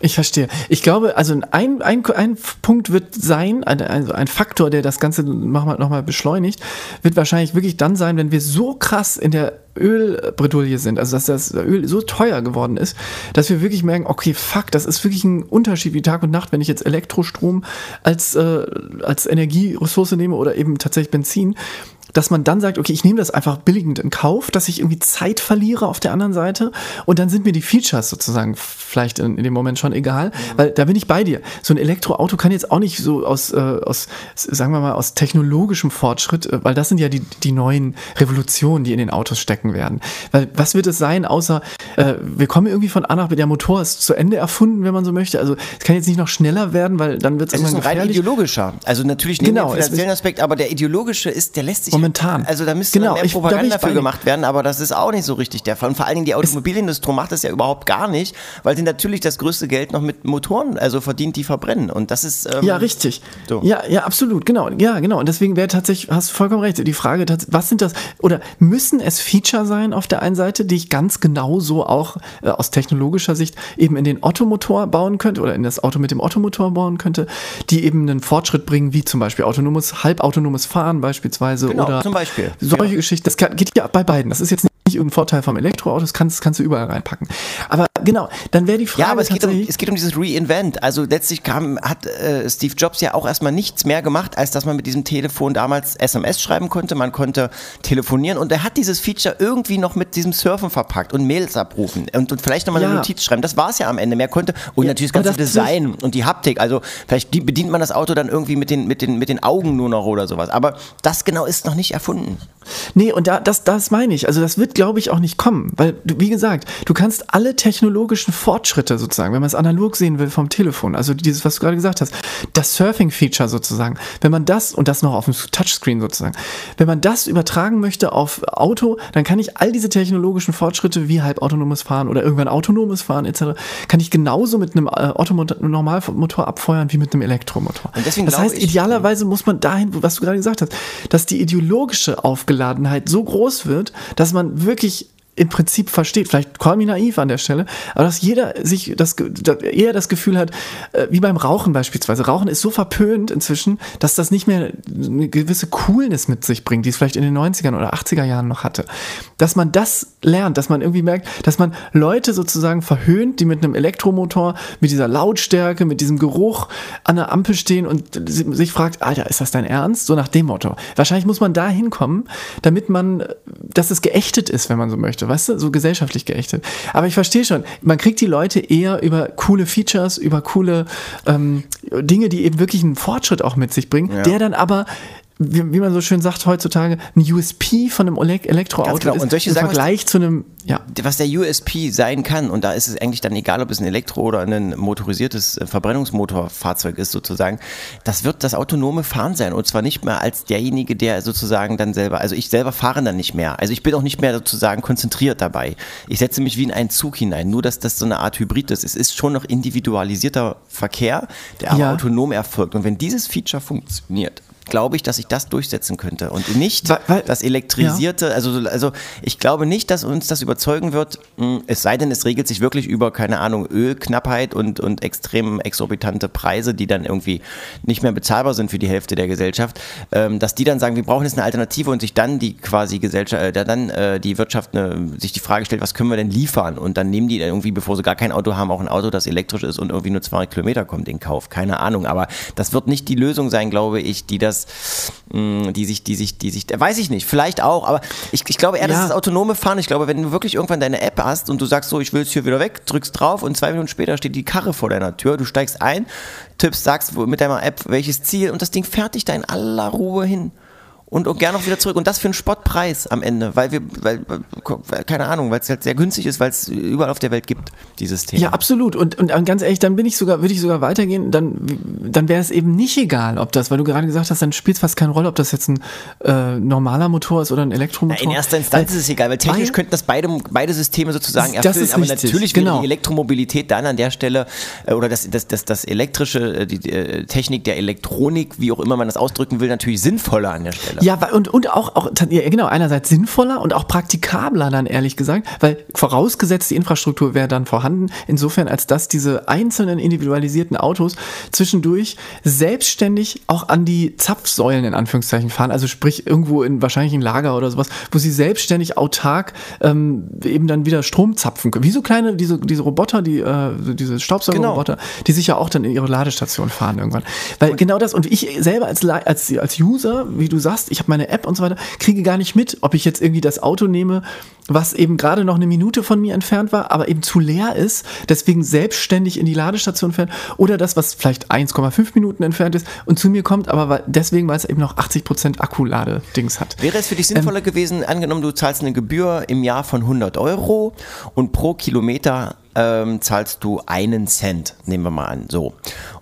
Ich verstehe. Ich glaube, also ein, ein, ein Punkt wird sein, ein, also ein Faktor, der das Ganze nochmal noch mal beschleunigt, wird wahrscheinlich wirklich dann sein, wenn wir so krass in der Ölbredouille sind, also dass das Öl so teuer geworden ist, dass wir wirklich merken, okay, fuck, das ist wirklich ein Unterschied wie Tag und Nacht, wenn ich jetzt Elektrostrom als, äh, als Energieressource nehme oder eben tatsächlich Benzin dass man dann sagt, okay, ich nehme das einfach billigend in Kauf, dass ich irgendwie Zeit verliere auf der anderen Seite und dann sind mir die Features sozusagen vielleicht in, in dem Moment schon egal, weil da bin ich bei dir. So ein Elektroauto kann jetzt auch nicht so aus, äh, aus sagen wir mal, aus technologischem Fortschritt, äh, weil das sind ja die, die neuen Revolutionen, die in den Autos stecken werden. Weil was wird es sein, außer äh, wir kommen irgendwie von A nach B, der Motor ist zu Ende erfunden, wenn man so möchte. Also es kann jetzt nicht noch schneller werden, weil dann wird es Es ist ein irgendwann rein gefährlich. ideologischer. Also natürlich neben Genau, finanziellen ist- Aspekt, aber der ideologische ist, der lässt sich Momentan. Also da müsste Genau, mehr ich- Propaganda ich bei für dir. gemacht werden, aber das ist auch nicht so richtig der Fall. Und vor allen Dingen die Automobilindustrie macht das ja überhaupt gar nicht, weil sie natürlich das größte Geld noch mit Motoren also verdient, die verbrennen. Und das ist ähm, Ja, richtig. So. Ja, ja, absolut, genau. Ja, genau. Und deswegen wäre tatsächlich, hast du vollkommen recht, die Frage, was sind das, oder müssen es Feature sein auf der einen Seite, die ich ganz genauso auch äh, aus technologischer Sicht eben in den Ottomotor bauen könnte oder in das Auto mit dem Ottomotor bauen könnte, die eben einen Fortschritt bringen, wie zum Beispiel autonomes, halbautonomes Fahren beispielsweise Genau, oder zum Beispiel. solche Geschichten. Das kann, geht ja bei beiden. Das ist jetzt nicht irgendein Vorteil vom Elektroauto, das kannst, kannst du überall reinpacken. Aber genau, dann wäre die Frage Ja, aber es geht, um, es geht um dieses Reinvent. Also letztlich kam, hat äh, Steve Jobs ja auch erstmal nichts mehr gemacht, als dass man mit diesem Telefon damals SMS schreiben konnte. Man konnte telefonieren und er hat dieses Feature irgendwie noch mit diesem Surfen verpackt und Mails abrufen und, und vielleicht nochmal eine Ja. Notiz schreiben. Das war es ja am Ende. Mehr konnte und Ja, natürlich das ganze das- Design und die Haptik. Also vielleicht die, bedient man das Auto dann irgendwie mit den, mit, den, mit den Augen nur noch oder sowas. Aber das genau ist noch nicht erfunden. Nee, und da, das, das meine ich. Also das wird, glaube ich, auch nicht kommen. Weil, du, wie gesagt, du kannst alle technologischen Fortschritte sozusagen, wenn man es analog sehen will vom Telefon, also dieses, was du gerade gesagt hast, das Surfing-Feature sozusagen, wenn man das, und das noch auf dem Touchscreen sozusagen, wenn man das übertragen möchte auf Auto, dann kann ich all diese technologischen Fortschritte wie halbautonomes Fahren oder irgendwann autonomes Fahren etc., kann ich genauso mit einem äh, Autonormalmotor abfeuern wie mit einem Elektromotor. Das heißt, ich- idealerweise muss man dahin, was du gerade gesagt hast, dass die ideologische Aufgeladenheit so groß wird, dass man wirklich im Prinzip versteht, vielleicht call me naiv an der Stelle, aber dass jeder sich das, eher das Gefühl hat, äh, wie beim Rauchen beispielsweise. Rauchen ist so verpönt inzwischen, dass das nicht mehr eine gewisse Coolness mit sich bringt, die es vielleicht in den 90ern oder 80er Jahren noch hatte. Dass man das lernt, dass man irgendwie merkt, dass man Leute sozusagen verhöhnt, die mit einem Elektromotor, mit dieser Lautstärke, mit diesem Geruch an der Ampel stehen und si- sich fragt, Alter, ist das dein Ernst? So nach dem Motto. Wahrscheinlich muss man da hinkommen, damit man, äh, dass es geächtet ist, wenn man so möchte, weißt du, so gesellschaftlich geächtet. Aber ich verstehe schon, man kriegt die Leute eher über coole Features, über coole ähm, Dinge, die eben wirklich einen Fortschritt auch mit sich bringen, der dann aber wie, wie man so schön sagt heutzutage, ein USP von einem Elek- Elektroauto genau. ist Und solche im Sachen- Vergleich zu einem, ja, was der USP sein kann, und da ist es eigentlich dann egal, ob es ein Elektro- oder ein motorisiertes äh, Verbrennungsmotorfahrzeug ist sozusagen, das wird das autonome Fahren sein und zwar nicht mehr als derjenige, der sozusagen dann selber, also ich selber fahre dann nicht mehr, also ich bin auch nicht mehr sozusagen konzentriert dabei. Ich setze mich wie in einen Zug hinein, nur dass das so eine Art Hybrid ist. Es ist schon noch individualisierter Verkehr, der aber Ja. autonom erfolgt und wenn dieses Feature funktioniert, glaube ich, dass ich das durchsetzen könnte und nicht Weil- weil- das elektrisierte, also, also ich glaube nicht, dass uns das überzeugen wird, mh, es sei denn, es regelt sich wirklich über, keine Ahnung, Ölknappheit und, und extrem exorbitante Preise, die dann irgendwie nicht mehr bezahlbar sind für die Hälfte der Gesellschaft, ähm, dass die dann sagen, wir brauchen jetzt eine Alternative und sich dann die quasi Gesellschaft, äh, dann äh, die Wirtschaft ne, sich die Frage stellt, was können wir denn liefern? Und dann nehmen die dann irgendwie, bevor sie gar kein Auto haben, auch ein Auto, das elektrisch ist und irgendwie nur 200 Kilometer kommt in Kauf. Keine Ahnung, aber das wird nicht die Lösung sein, glaube ich, die das das, mh, die sich, die sich, die sich, weiß ich nicht, vielleicht auch, aber ich, ich glaube eher, das Ja. ist das autonome Fahren. Ich glaube, wenn du wirklich irgendwann deine App hast und du sagst so, ich will es hier wieder weg, drückst drauf und zwei Minuten später steht die Karre vor deiner Tür, du steigst ein, tippst, sagst mit deiner App welches Ziel und das Ding fertigt da in aller Ruhe hin. Und, und gerne auch wieder zurück. Und das für einen Spottpreis am Ende, weil wir, weil, weil keine Ahnung, weil es halt sehr günstig ist, weil es überall auf der Welt gibt, dieses Thema. Ja, absolut. Und, und ganz ehrlich, dann bin ich sogar, würde ich sogar weitergehen, dann, dann wäre es eben nicht egal, ob das, weil du gerade gesagt hast, dann spielt es fast keine Rolle, ob das jetzt ein äh, normaler Motor ist oder ein Elektromotor. In erster Instanz ist es egal, weil technisch weil- könnten das beide, beide Systeme sozusagen Das erfüllen. ist aber richtig, natürlich wäre genau. die Elektromobilität dann an der Stelle äh, oder das, das, das, das elektrische, äh, die äh, Technik der Elektronik, wie auch immer man das ausdrücken will, natürlich sinnvoller an der Stelle. Ja, wa- und, und auch, auch ja, genau, einerseits sinnvoller und auch praktikabler dann ehrlich gesagt, weil vorausgesetzt die Infrastruktur wäre dann vorhanden, insofern als dass diese einzelnen individualisierten Autos zwischendurch selbstständig auch an die Zapfsäulen in Anführungszeichen fahren, also sprich irgendwo in wahrscheinlich ein Lager oder sowas, wo sie selbstständig autark ähm, eben dann wieder Strom zapfen können. Wie so kleine, diese, diese Roboter, die, äh, diese Staubsaugerroboter, die sich ja auch dann in ihre Ladestation fahren irgendwann. Weil genau das, und ich selber als, als, als User, wie du sagst, ich habe meine App und so weiter, kriege gar nicht mit, ob ich jetzt irgendwie das Auto nehme, was eben gerade noch eine Minute von mir entfernt war, aber eben zu leer ist, deswegen selbstständig in die Ladestation fährt, oder das, was vielleicht 1,5 Minuten entfernt ist und zu mir kommt, aber weil, deswegen, weil es eben noch 80% Akkuladedings hat. Wäre es für dich sinnvoller gewesen, angenommen, du zahlst eine Gebühr im Jahr von 100 Euro und pro Kilometer ähm, zahlst du einen Cent, nehmen wir mal an, so.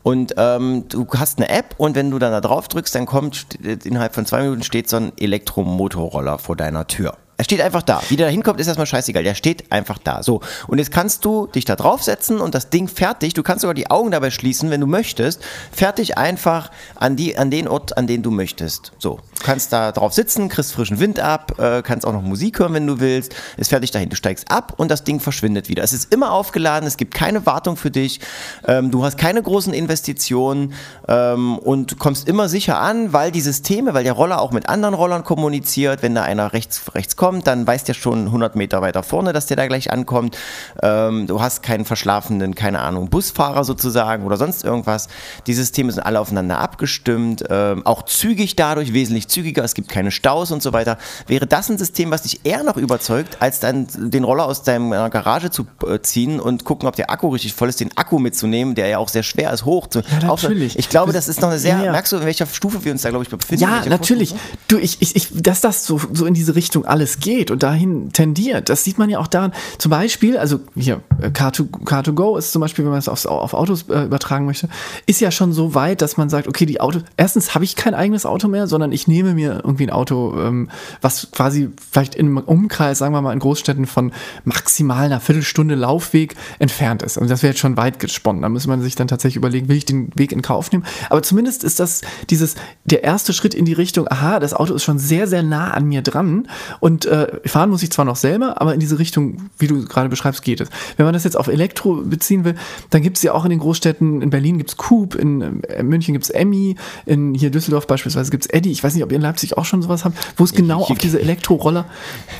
Und ähm, du hast eine App und wenn du dann da drauf drückst, dann kommt, st- innerhalb von zwei Minuten steht so ein Elektromotorroller vor deiner Tür. Er steht einfach da. Wie der da hinkommt, ist erstmal scheißegal. Der steht einfach da. So. Und jetzt kannst du dich da draufsetzen und das Ding fertig. Du kannst sogar die Augen dabei schließen, wenn du möchtest. Fertig einfach an, die, an den Ort, an den du möchtest. So. Du kannst da drauf sitzen, kriegst frischen Wind ab, äh, kannst auch noch Musik hören, wenn du willst. Ist fertig dahin. Du steigst ab und das Ding verschwindet wieder. Es ist immer aufgeladen. Es gibt keine Wartung für dich. Ähm, du hast keine großen Investitionen ähm, und kommst immer sicher an, weil die Systeme, weil der Roller auch mit anderen Rollern kommuniziert. Wenn da einer rechts, rechts kommt, dann weiß der schon 100 Meter weiter vorne, dass der da gleich ankommt. Ähm, du hast keinen verschlafenen, keine Ahnung, Busfahrer sozusagen oder sonst irgendwas. Die Systeme sind alle aufeinander abgestimmt, ähm, auch zügig dadurch, wesentlich zügiger. Es gibt keine Staus und so weiter. Wäre das ein System, was dich eher noch überzeugt, als dann den Roller aus deiner Garage zu äh, ziehen und gucken, ob der Akku richtig voll ist, den Akku mitzunehmen, der ja auch sehr schwer ist, hoch zu. Ja, natürlich. Ich glaube, das ist noch eine sehr, Ja, ja. merkst du, in welcher Stufe wir uns da, glaube ich, befinden? Ja, natürlich. Du, ich, ich, ich, dass das so, so in diese Richtung alles geht und dahin tendiert, das sieht man ja auch daran. Zum Beispiel, also hier, äh, Car2, Car2Go ist zum Beispiel, wenn man es aufs, auf Autos äh, übertragen möchte, ist ja schon so weit, dass man sagt, okay, die Auto, erstens habe ich kein eigenes Auto mehr, sondern ich nehme mir irgendwie ein Auto, ähm, was quasi vielleicht im Umkreis, sagen wir mal, in Großstädten von maximal einer Viertelstunde Laufweg entfernt ist. Und das wäre jetzt schon weit gesponnen. Da muss man sich dann tatsächlich überlegen, will ich den Weg in Kauf nehmen? Aber zumindest ist das dieses, der erste Schritt in die Richtung, aha, das Auto ist schon sehr, sehr nah an mir dran und äh, fahren muss ich zwar noch selber, aber in diese Richtung, wie du gerade beschreibst, geht es. Wenn man das jetzt auf Elektro beziehen will, dann gibt es ja auch in den Großstädten, in Berlin gibt es Coop, in äh, München gibt es Emmy, in hier Düsseldorf beispielsweise gibt es Eddy. Ich weiß nicht, ob ihr in Leipzig auch schon sowas habt, wo es genau auf diese Elektroroller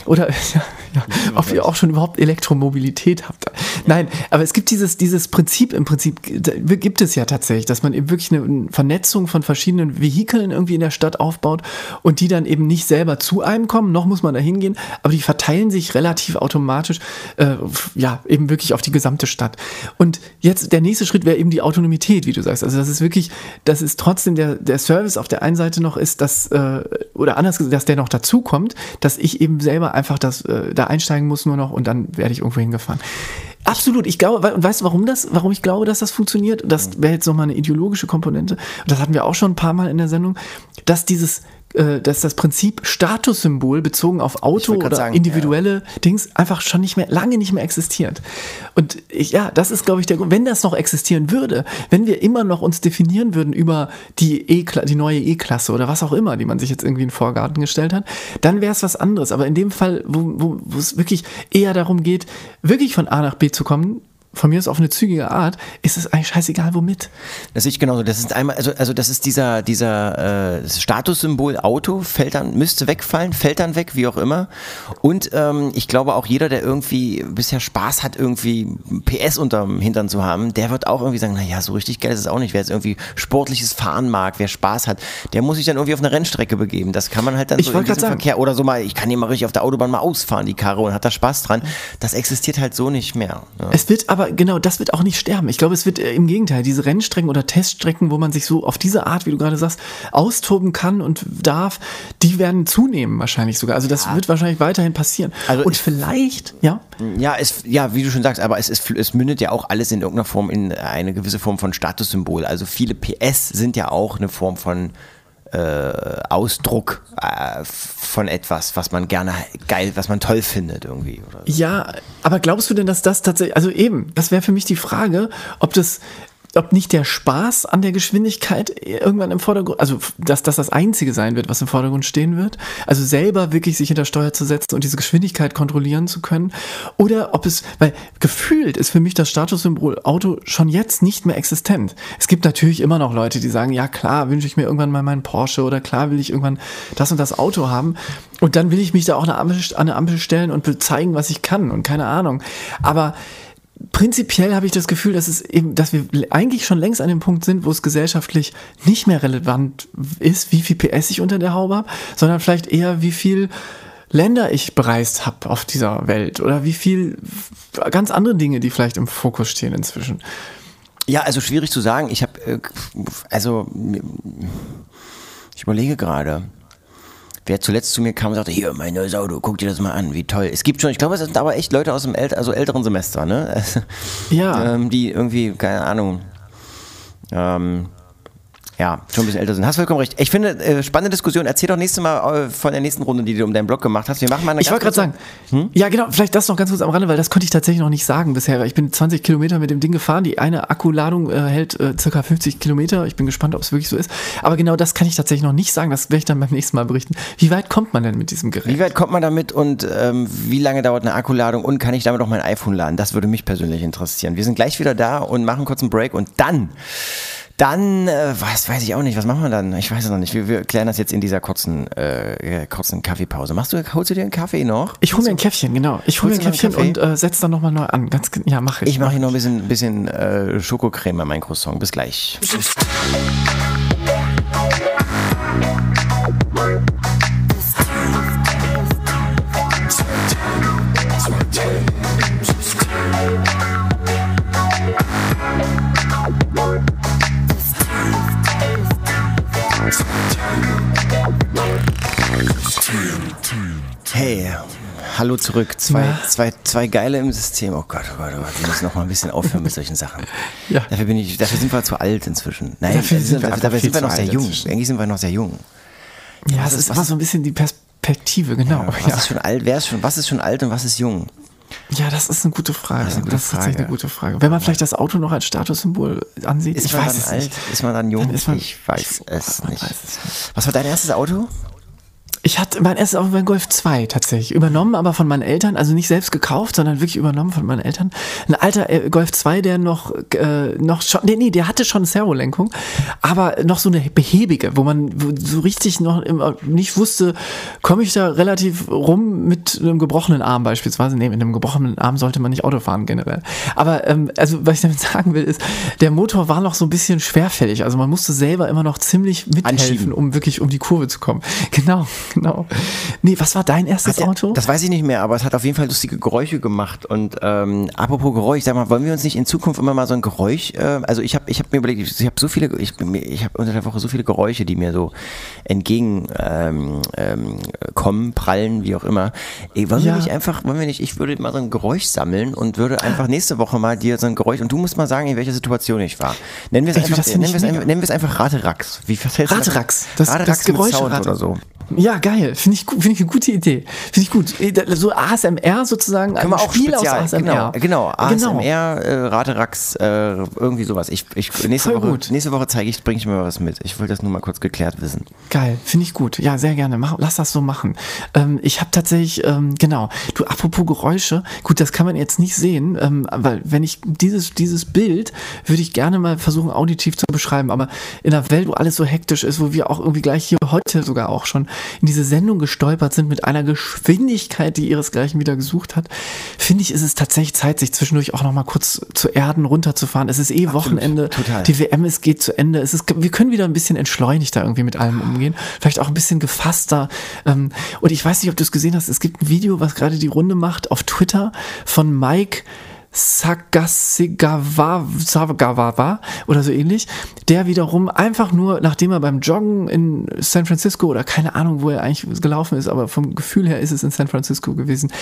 oder ja, ja, ob ihr auch schon überhaupt Elektromobilität habt. Nein, aber es gibt dieses, dieses Prinzip im Prinzip, gibt es ja tatsächlich, dass man eben wirklich eine Vernetzung von verschiedenen Vehikeln irgendwie in der Stadt aufbaut und die dann eben nicht selber zu einem kommen, noch muss man da hingehen, aber die verteilen sich relativ automatisch, äh, ja, eben wirklich auf die gesamte Stadt. Und jetzt der nächste Schritt wäre eben die Autonomität, wie du sagst. Also das ist wirklich, das ist trotzdem der, der Service auf der einen Seite noch ist, dass, äh, oder anders gesagt, dass der noch dazu kommt, dass ich eben selber einfach das, äh, da einsteigen muss nur noch und dann werde ich irgendwo hingefahren. Absolut, ich glaube, und weißt du, warum das, warum ich glaube, dass das funktioniert? Das wäre jetzt nochmal eine ideologische Komponente. Und das hatten wir auch schon ein paar Mal in der Sendung, dass dieses, äh, dass das Prinzip Statussymbol bezogen auf Auto oder sagen, individuelle Dings einfach schon nicht mehr, lange nicht mehr existiert. Und ich, ja, das ist, glaube ich, der Grund. Wenn das noch existieren würde, wenn wir immer noch uns definieren würden über die E, die neue E-Klasse oder was auch immer, die man sich jetzt irgendwie in den Vorgarten gestellt hat, dann wäre es was anderes. Aber in dem Fall, wo es wirklich eher darum geht, wirklich von A nach B zu kommen, von mir ist auf eine zügige Art, ist es eigentlich scheißegal womit. Das sehe ich genauso. Das ist einmal, also, also das ist dieser, dieser äh, Statussymbol Auto, fällt dann, müsste wegfallen, fällt dann weg, wie auch immer. Und ähm, ich glaube auch jeder, der irgendwie bisher Spaß hat, irgendwie PS unterm Hintern zu haben, der wird auch irgendwie sagen, naja, so richtig geil ist es auch nicht. Wer jetzt irgendwie sportliches Fahren mag, wer Spaß hat, der muss sich dann irgendwie auf eine Rennstrecke begeben. Das kann man halt dann Ich so in diesem sagen. Verkehr oder so mal, ich kann hier mal richtig auf der Autobahn mal ausfahren, die Karre, und hat da Spaß dran. Das existiert halt so nicht mehr. Ja. Es wird aber, genau, das wird auch nicht sterben. Ich glaube, es wird äh, im Gegenteil, diese Rennstrecken oder Teststrecken, wo man sich so auf diese Art, wie du gerade sagst, austoben kann und darf, die werden zunehmen wahrscheinlich sogar. Also das wird wahrscheinlich weiterhin passieren. Also und ich- vielleicht, ja, Ja, es, ja, wie du schon sagst, aber es, ist, es mündet ja auch alles in irgendeiner Form in eine gewisse Form von Statussymbol. Also viele PS sind ja auch eine Form von äh, Ausdruck äh, von etwas, was man gerne geil, was man toll findet irgendwie. So. Ja, aber glaubst du denn, dass das tatsächlich, also eben, das wäre für mich die Frage, ob das, ob nicht der Spaß an der Geschwindigkeit irgendwann im Vordergrund, also dass das das Einzige sein wird, was im Vordergrund stehen wird, also selber wirklich sich hinter Steuer zu setzen und diese Geschwindigkeit kontrollieren zu können, oder ob es, weil gefühlt ist für mich das Statussymbol Auto schon jetzt nicht mehr existent. Es gibt natürlich immer noch Leute, die sagen, ja klar, wünsche ich mir irgendwann mal meinen Porsche oder klar will ich irgendwann das und das Auto haben und dann will ich mich da auch an eine Ampel, eine Ampel stellen und will zeigen, was ich kann und keine Ahnung. Aber prinzipiell habe ich das Gefühl, dass es eben, dass wir eigentlich schon längst an dem Punkt sind, wo es gesellschaftlich nicht mehr relevant ist, wie viel PS ich unter der Haube habe, sondern vielleicht eher, wie viel Länder ich bereist habe auf dieser Welt oder wie viel ganz andere Dinge, die vielleicht im Fokus stehen inzwischen. Ja, also schwierig zu sagen. Ich habe, äh, also ich überlege gerade. Wer zuletzt zu mir kam und sagte, hier, mein neues Auto, guck dir das mal an, wie toll. Es gibt schon, ich glaube, es sind aber echt Leute aus dem ält also älteren Semester, ne? Ja. ähm, die irgendwie, keine Ahnung, ähm, ja, schon ein bisschen älter sind. Hast vollkommen recht. Ich finde, äh, spannende Diskussion. Erzähl doch nächstes Mal äh, von der nächsten Runde, die du um deinen Blog gemacht hast. Wir machen mal eine Ich wollte gerade sagen, ja genau, vielleicht das noch ganz kurz am Rande, weil das konnte ich tatsächlich noch nicht sagen bisher. Ich bin 20 Kilometer mit dem Ding gefahren. Die eine Akkuladung äh, hält äh, circa 50 Kilometer. Ich bin gespannt, ob es wirklich so ist. Aber genau das kann ich tatsächlich noch nicht sagen. Das werde ich dann beim nächsten Mal berichten. Wie weit kommt man denn mit diesem Gerät? Wie weit kommt man damit und ähm, wie lange dauert eine Akkuladung und kann ich damit auch mein iPhone laden? Das würde mich persönlich interessieren. Wir sind gleich wieder da und machen kurz einen Break und dann, dann, äh, was weiß ich auch nicht, was machen wir dann? Ich weiß es noch nicht. Wir, wir klären das jetzt in dieser kurzen, äh, kurzen Kaffeepause. Machst du, holst du dir einen Kaffee noch? Ich hole mir ein Käffchen, genau. Ich hole mir ein Käffchen und äh, setz dann nochmal neu an. Ganz, ja, mach ich. Ich mache hier noch ein bisschen, bisschen äh, Schokocreme an mein Croissant. Bis gleich. Hey, hallo zurück. Zwei, zwei, zwei geile im System. Oh Gott, oh Gott, oh Gott. Wir müssen noch mal ein bisschen aufhören mit solchen Sachen. Ja. Dafür, bin ich, dafür sind wir zu alt inzwischen. Nein, Dafür sind wir dabei sind wir noch sehr jung. inzwischen. Eigentlich sind wir noch sehr jung. ja, was es ist- ist immer so ein bisschen die Perspektive, genau. Was Ja, ist schon alt? Wer ist schon, was ist schon alt und was ist jung? ja das ist eine gute Frage. Das ist ist, eine gute tatsächlich eine Frage. gute Frage. Wenn man vielleicht das Auto noch als Statussymbol ansieht, Ist ich man weiß dann es alt? nicht. Ist man dann jung? Dann ist man- ich weiß es man nicht. weiß es nicht. Was war dein erstes Auto? Ich hatte mein erstes Auto beim Golf 2 tatsächlich. Übernommen, aber von meinen Eltern, also nicht selbst gekauft, sondern wirklich übernommen von meinen Eltern. Ein alter äh, Golf 2, der noch, äh, noch schon, nee, nee, der hatte schon Servolenkung, aber noch so eine behäbige, wo man so richtig noch immer nicht wusste, komme ich da relativ rum mit einem gebrochenen Arm beispielsweise. Nee, mit einem gebrochenen Arm sollte man nicht Auto fahren generell. Aber, ähm, also, was ich damit sagen will, ist, der Motor war noch so ein bisschen schwerfällig. Also man musste selber immer noch ziemlich mithelfen, um wirklich um die Kurve zu kommen. Genau, genau. Nee, was war dein erstes Hat der- Auto? Das weiß ich nicht mehr, aber es hat auf jeden Fall lustige Geräusche gemacht. Und ähm, apropos Geräusch, sag mal, wollen wir uns nicht in Zukunft immer mal so ein Geräusch, äh, also ich habe ich hab mir überlegt, ich habe so viele, ich, ich habe unter der Woche so viele Geräusche, die mir so entgegen ähm, ähm, prallen, wie auch immer. Ey, wollen wir Ja. nicht einfach, wollen wir nicht, ich würde mal so ein Geräusch sammeln und würde einfach nächste Woche mal dir so ein Geräusch, und du musst mal sagen, in welcher Situation ich war. Nennen wir es einfach, nennen wir es einfach, nennen wir es einfach Raterax. Wie? Raterax. Das- Raterax das Geräusch Sound Rate- oder so. Ja, geil. Finde ich, finde ich eine gute Idee. Finde ich gut. Äh, So ASMR sozusagen. Können wir auch Spiel spezial, aus ASMR. Genau, genau. ASMR, äh, Raterax, äh, irgendwie sowas. Ich, ich, nächste, Voll Woche, gut. nächste Woche zeige ich, bringe ich mir was mit. Ich wollte das nur mal kurz geklärt wissen. Geil, finde ich gut. Ja, sehr gerne. Mach, lass das so machen. Ähm, ich habe tatsächlich, ähm, genau, du, apropos Geräusche, gut, das kann man jetzt nicht sehen, ähm, weil wenn ich dieses, dieses Bild würde ich gerne mal versuchen, auditiv zu beschreiben, aber in einer Welt, wo alles so hektisch ist, wo wir auch irgendwie gleich hier heute sogar auch schon in diese Sendung gestolpert sind mit einer Geschwindigkeit, die ihresgleichen wieder gesucht hat, finde ich, ist es tatsächlich Zeit, sich zwischendurch auch noch mal kurz zu Erden runterzufahren. Es ist eh Wochenende, total. die WM ist geht zu Ende. Es ist, wir können wieder ein bisschen entschleunigter irgendwie mit allem umgehen. Vielleicht auch ein bisschen gefasster. Ähm, und ich weiß nicht, ob du es gesehen hast. Es gibt ein Video, was gerade die Runde macht auf Twitter von Mike Sagasigawa Sagagawa oder so ähnlich, der wiederum einfach nur, nachdem er beim Joggen in San Francisco oder keine Ahnung, wo er eigentlich gelaufen ist, aber vom Gefühl her ist es in San Francisco gewesen,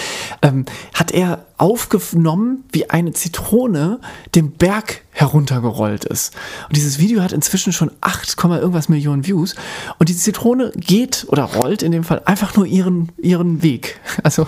ähm, hat er aufgenommen, wie eine Zitrone den Berg heruntergerollt ist. Und dieses Video hat inzwischen schon 8, Komma irgendwas Millionen Views. Und die Zitrone geht oder rollt in dem Fall einfach nur ihren, ihren Weg. Also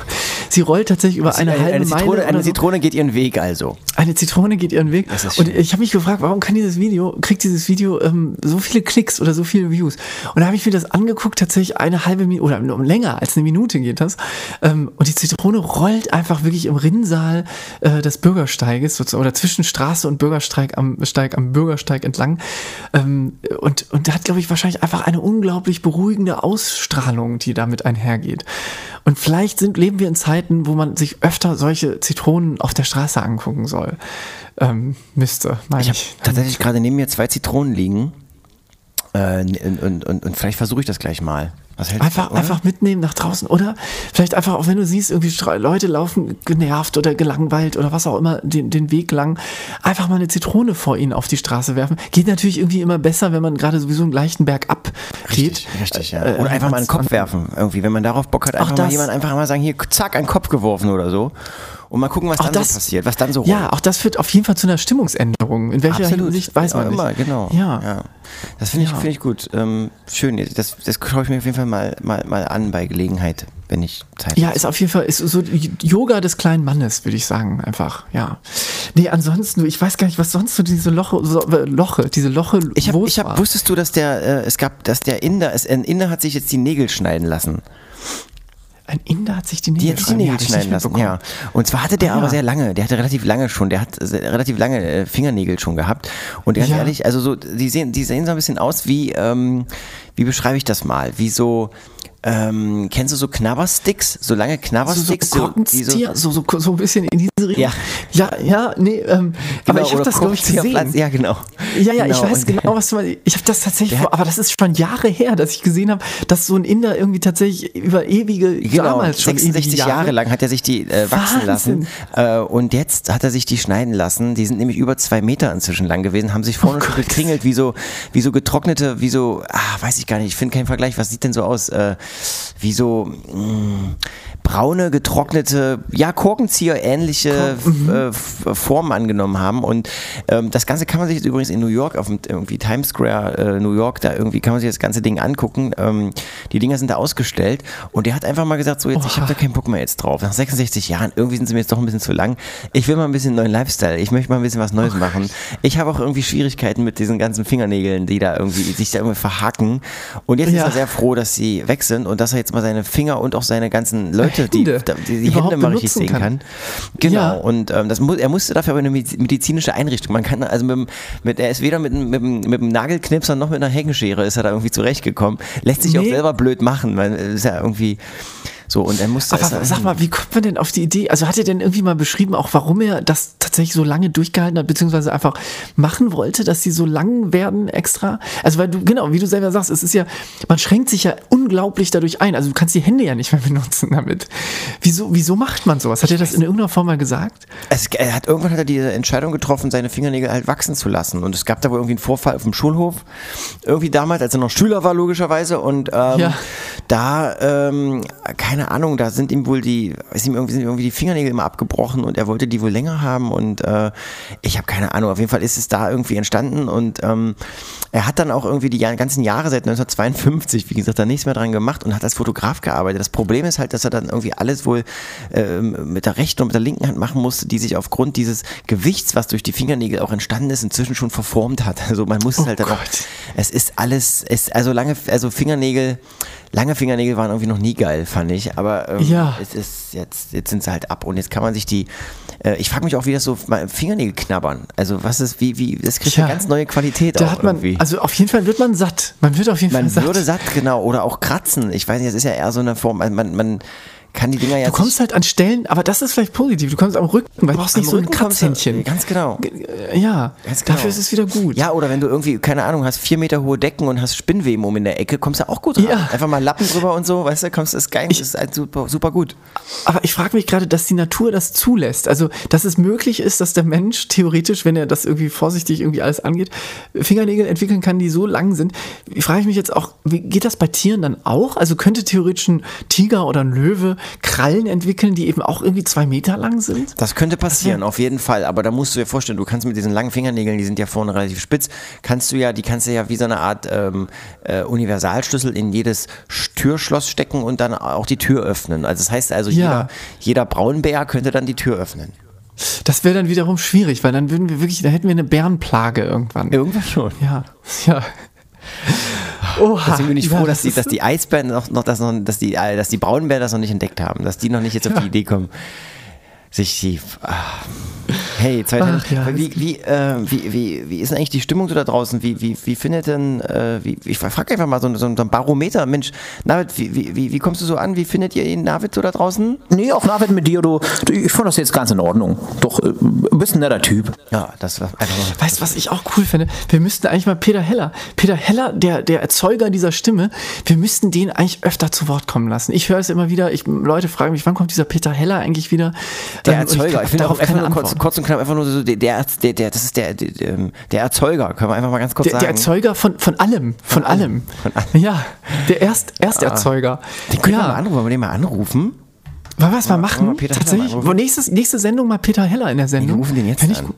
sie rollt tatsächlich über eine, halbe eine, Zitrone, Meile. eine so. Zitrone geht ihren Weg also. Eine Zitrone geht ihren Weg. Und ich habe mich gefragt, warum kann dieses Video, kriegt dieses Video ähm, so viele Klicks oder so viele Views? Und da habe ich mir das angeguckt, tatsächlich eine halbe Minute oder länger als eine Minute geht das. Ähm, und die Zitrone rollt einfach wirklich im Rinnsal äh, des Bürgersteiges sozusagen, oder zwischen Straße und Bürgersteig am Steig am Bürgersteig entlang. Ähm, und, und hat, glaube ich, wahrscheinlich einfach eine unglaublich beruhigende Ausstrahlung, die damit einhergeht. Und vielleicht sind, leben wir in Zeiten, wo man sich öfter solche Zitronen auf der Straße angucken soll. Ähm, müsste, meine Ich ich. habe tatsächlich gerade neben mir zwei Zitronen liegen. Äh, und, und, und, und vielleicht versuche ich das gleich mal. Was Einfach, du, einfach mitnehmen nach draußen oder vielleicht einfach auch wenn du siehst, irgendwie Leute laufen genervt oder gelangweilt oder was auch immer den, den Weg lang, einfach mal eine Zitrone vor ihnen auf die Straße werfen. Geht natürlich irgendwie immer besser, wenn man gerade sowieso einen leichten Berg ab Richtig, geht. richtig, ja. Äh, Oder einfach mal einen Kopf werfen. Irgendwie, wenn man darauf Bock hat, einfach mal jemand einfach mal sagen, hier, zack, einen Kopf geworfen oder so. Und mal gucken, was Auch dann das- so passiert, was dann so Ja, auch das führt auf jeden Fall zu einer Stimmungsänderung. In welcher Hinsicht weiß man ja, nicht. immer, genau. Ja. Das finde ich, Ja. finde ich gut. Ähm, schön. Das, das schaue ich mir auf jeden Fall mal, mal, mal an bei Gelegenheit, wenn ich Zeit Ja, habe. ist auf jeden Fall ist so Yoga des kleinen Mannes, würde ich sagen, einfach. Ja. Nee, ansonsten, ich weiß gar nicht, was sonst so diese Loche, so, äh, Loche, diese Loche. Ich hab, war. wusstest du, dass der, äh, es gab, dass der Inder, es, ein Inder hat sich jetzt die Nägel schneiden lassen. Ein Inder hat sich die Die Nägel hat sich die Nägel schneiden lassen, ja. Und zwar hatte der Ah, aber ja. sehr lange, der hatte relativ lange schon, der hat relativ lange äh, Fingernägel schon gehabt. Und ganz Ja. ehrlich, also so, die sehen, die sehen so ein bisschen aus wie, ähm, wie beschreibe ich das mal? Wie so, ähm, kennst du so Knabbersticks? So lange So, so Knabbersticks? die Korkenzieher, so, so, so ein bisschen in diese Richtung. Ja. ja, ja, nee, ähm, aber ich habe das, glaube ich, gesehen. Ja, genau. Ja, ja, ich Genau, weiß und- genau, was du meinst. Ich habe das tatsächlich vor, aber das ist schon Jahre her, dass ich gesehen habe, dass so ein Inder irgendwie tatsächlich über ewige, Genau, damals schon 66 ewige Jahre. lang hat er sich die äh, wachsen Wahnsinn. lassen äh, und jetzt hat er sich die schneiden lassen. Die sind nämlich über zwei Meter inzwischen lang gewesen, haben sich vorne Oh schon gekringelt, wie so, wie so getrocknete, wie so, ah, weiß ich gar nicht, ich finde keinen Vergleich, was sieht denn so aus, äh, wie so mh, braune, getrocknete, ja, Korkenzieher ähnliche mhm. äh, Formen angenommen haben und ähm, das Ganze kann man sich jetzt übrigens in New York, auf dem irgendwie Times Square, äh, New York, da irgendwie kann man sich das ganze Ding angucken. Ähm, die Dinger sind da ausgestellt und der hat einfach mal gesagt, so jetzt, ich habe da keinen Bock mehr jetzt drauf. Nach 66 Jahren, irgendwie sind sie mir jetzt doch ein bisschen zu lang. Ich will mal ein bisschen neuen Lifestyle. Ich möchte mal ein bisschen was Neues machen. Ich habe auch irgendwie Schwierigkeiten mit diesen ganzen Fingernägeln, die da irgendwie sich da irgendwie verhaken. Und jetzt ist Ja. er sehr froh, dass sie weg sind und dass er jetzt mal seine Finger und auch seine ganzen Leute, die, Hände die, die Hände mal richtig sehen kann. kann. Genau. Ja. Und ähm, das er musste dafür aber eine mediz- medizinische Einrichtung. Man kann also mit, mit er ist weder mit, mit, mit dem Nagelknipser noch mit einer Heckenschere ist er da irgendwie zurechtgekommen. Lässt sich auch Nee. selber blöd machen, weil es ist ja irgendwie so und er musste Aber sag mal, wie kommt man denn auf die Idee? Also hat er denn irgendwie mal beschrieben, auch warum er das tatsächlich so lange durchgehalten hat, beziehungsweise einfach machen wollte, dass sie so lang werden extra? Also weil du, genau, wie du selber sagst, es ist ja, man schränkt sich ja unglaublich dadurch ein. Also du kannst die Hände ja nicht mehr benutzen damit. Wieso, wieso macht man sowas? Hat er das in irgendeiner Form mal gesagt? Es, er hat irgendwann hat er diese Entscheidung getroffen, seine Fingernägel halt wachsen zu lassen. Und es gab da wohl irgendwie einen Vorfall auf dem Schulhof. Irgendwie damals, als er noch Schüler war, logischerweise. Und ähm, Ja. da, ähm, keine keine Ahnung, da sind ihm wohl die, ist ihm irgendwie, sind irgendwie die Fingernägel immer abgebrochen und er wollte die wohl länger haben und äh, ich habe keine Ahnung. Auf jeden Fall ist es da irgendwie entstanden und ähm, er hat dann auch irgendwie die ganzen Jahre seit 1952, wie gesagt, da nichts mehr dran gemacht und hat als Fotograf gearbeitet. Das Problem ist halt, dass er dann irgendwie alles wohl ähm, mit der rechten und mit der linken Hand machen musste, die sich aufgrund dieses Gewichts, was durch die Fingernägel auch entstanden ist, inzwischen schon verformt hat. Also man muss es Oh halt dann auch, Gott. es ist alles, es, also lange, also Fingernägel, lange Fingernägel waren irgendwie noch nie geil, fand ich. Aber ähm, Ja. es ist jetzt, jetzt sind sie halt ab und jetzt kann man sich die. Äh, ich frage mich auch, wie das so Fingernägel knabbern. Also was ist, wie, wie, das kriegt Tja, eine ganz neue Qualität Da auch hat man, irgendwie. also auf jeden Fall wird man satt. Man wird auf jeden man Fall satt. würde satt, genau, oder auch kratzen. Ich weiß nicht, das ist ja eher so eine Form, man, man, man kann die Dinger ja Du kommst halt an Stellen, aber das ist vielleicht positiv. Du kommst am Rücken, weil du brauchst nicht so ein kommst du- Kratzhändchen. Ganz genau. Äh, Ja, Ganz genau. dafür ist es wieder gut. Ja, oder wenn du irgendwie, keine Ahnung, hast vier Meter hohe Decken und hast Spinnweben um in der Ecke, kommst du auch gut ran. Ja. Einfach mal Lappen drüber und so, weißt du, kommst, ist geil, das ist halt super, super gut. Aber ich frage mich gerade, dass die Natur das zulässt. Also, dass es möglich ist, dass der Mensch theoretisch, wenn er das irgendwie vorsichtig irgendwie alles angeht, Fingernägel entwickeln kann, die so lang sind. Ich frage mich jetzt auch, wie geht das bei Tieren dann auch? Also könnte theoretisch ein Tiger oder ein Löwe Krallen entwickeln, die eben auch irgendwie zwei Meter lang sind? Das könnte passieren, auf jeden Fall. Aber da musst du dir vorstellen, du kannst mit diesen langen Fingernägeln, die sind ja vorne relativ spitz, kannst du ja, die kannst du ja wie so eine Art ähm, äh, Universalschlüssel in jedes Türschloss stecken und dann auch die Tür öffnen. Also das heißt also, Ja. jeder, jeder Braunbär könnte dann die Tür öffnen. Das wäre dann wiederum schwierig, weil dann würden wir wirklich, da hätten wir eine Bärenplage irgendwann. Irgendwas schon. Ja, ja. Oha, Deswegen bin ich ja, froh, das dass die, dass die Eisbären noch, noch, das noch dass die, äh, dass die Braunbären das noch nicht entdeckt haben, dass die noch nicht jetzt auf die Idee kommen, sich die. Ah. Hey, zwei Ach, ja, wie, wie, äh, wie, wie, wie ist denn eigentlich die Stimmung so da draußen? Wie, wie, wie findet denn, äh, wie, ich frage einfach mal so, ein- so ein Barometer, Mensch, Navid, wie, wie, wie, wie kommst du so an? Wie findet ihr ihn, Navid, so da draußen? Nee, auch Navid mit dir, du, du ich fand das jetzt ganz in Ordnung. Doch, äh, bist ein netter Typ. Ja, das war einfach mal. Weißt du, was ich auch cool finde? Wir müssten eigentlich mal Peter Heller, Peter Heller, der, der Erzeuger dieser Stimme, wir müssten den eigentlich öfter zu Wort kommen lassen. Ich höre es immer wieder, ich, Leute fragen mich, wann kommt dieser Peter Heller eigentlich wieder? Der Ähm, Erzeuger, hab ich finde auch darauf einfach nur kurz, kurz und knapp, einfach nur so, der, der, der, das ist der, der, der, der Erzeuger, können wir einfach mal ganz kurz sagen. der Erzeuger von, von allem, von, allem. Von allem. Ja, der Erst, Ersterzeuger. Den können wir ja. mal anrufen, wollen wir den mal anrufen? Wollen wir was mal Wollen wir machen? mal Tatsächlich. mal nächstes, nächste Sendung mal Peter Heller in der Sendung. rufen den jetzt ich an. gut.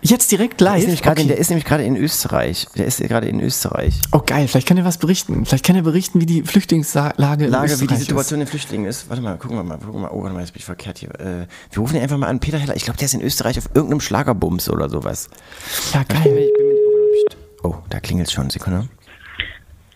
Jetzt direkt Der live. ist, nämlich gerade in, Okay. der ist nämlich gerade in Österreich. Der ist gerade in Österreich. Oh geil, vielleicht kann er was berichten. Vielleicht kann er berichten, wie die Flüchtlingslage in Lage, wie die Österreich Situation der Flüchtlinge ist. Warte mal, gucken wir mal, gucken wir mal. Oh, warte mal, jetzt bin ich verkehrt hier. Äh, wir rufen ihn einfach mal an. Peter Heller, ich glaube, der ist in Österreich auf irgendeinem Schlagerbums oder sowas. ist. Ja, Ich bin geil. mir- oh. Oh, da klingelt schon. Sekunde.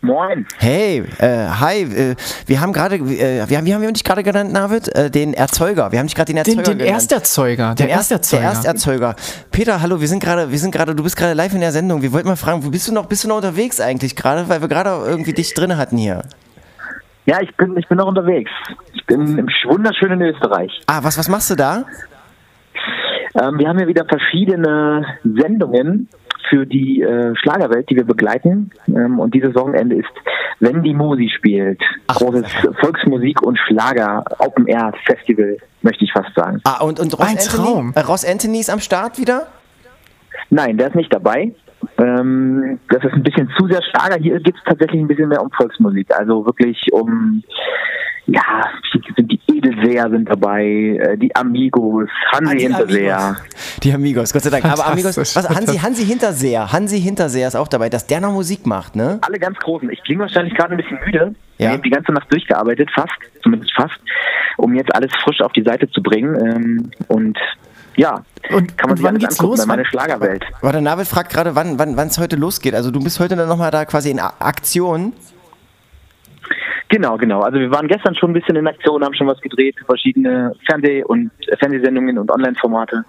Moin. Hey, äh, hi, äh, wir haben gerade, äh, wir haben, wie haben wir dich gerade genannt, Navid? Äh, den Erzeuger. Wir haben dich gerade den Erzeuger Den, den genannt. Ersterzeuger. Der Den Erst- Ersterzeuger. Der Ersterzeuger. Peter, hallo, wir sind gerade, wir sind gerade, du bist gerade live in der Sendung. Wir wollten mal fragen, wo bist du noch, bist du noch unterwegs eigentlich gerade, weil wir gerade irgendwie dich drin hatten hier. Ja, ich bin, ich bin noch unterwegs. Ich bin im wunderschönen Österreich. Ah, was, was machst du da? Ähm, wir haben hier wieder verschiedene Sendungen für die äh, Schlagerwelt, die wir begleiten. Ähm, und dieses Wochenende ist Wenn die Musi spielt. Großes Volksmusik- und Schlager Open Air Festival, möchte ich fast sagen. Ah, und, und Ross, Ein Anthony, Traum. äh, Ross Anthony ist am Start wieder? Nein, der ist nicht dabei. Ähm, das ist ein bisschen zu sehr Schlager. Hier geht es tatsächlich ein bisschen mehr um Volksmusik. Also wirklich um, ja, sind die Edelseher sind dabei, äh, die Amigos, Hansi Ah, die Hinterseher. Amigos. Die Amigos, Gott sei Dank. Aber Amigos, was, Hansi. Hansi Hinterseher, Hansi Hinterseher ist auch dabei, dass der noch Musik macht, ne? Alle ganz großen. Ich klinge wahrscheinlich gerade ein bisschen müde. Ja. Ich habe die ganze Nacht durchgearbeitet, fast, zumindest fast, um jetzt alles frisch auf die Seite zu bringen. Ähm, und ja, Und- kann man und sich wann geht's angucken los? bei meine Schlagerwelt. Warte, Navid fragt gerade, wann wann wann, es heute losgeht. Also du bist heute dann nochmal da quasi in Aktion. Genau, genau. Also wir waren gestern schon ein bisschen in Aktion, haben schon was gedreht für verschiedene Fernseh- und äh, Fernsehsendungen und Online-Formate.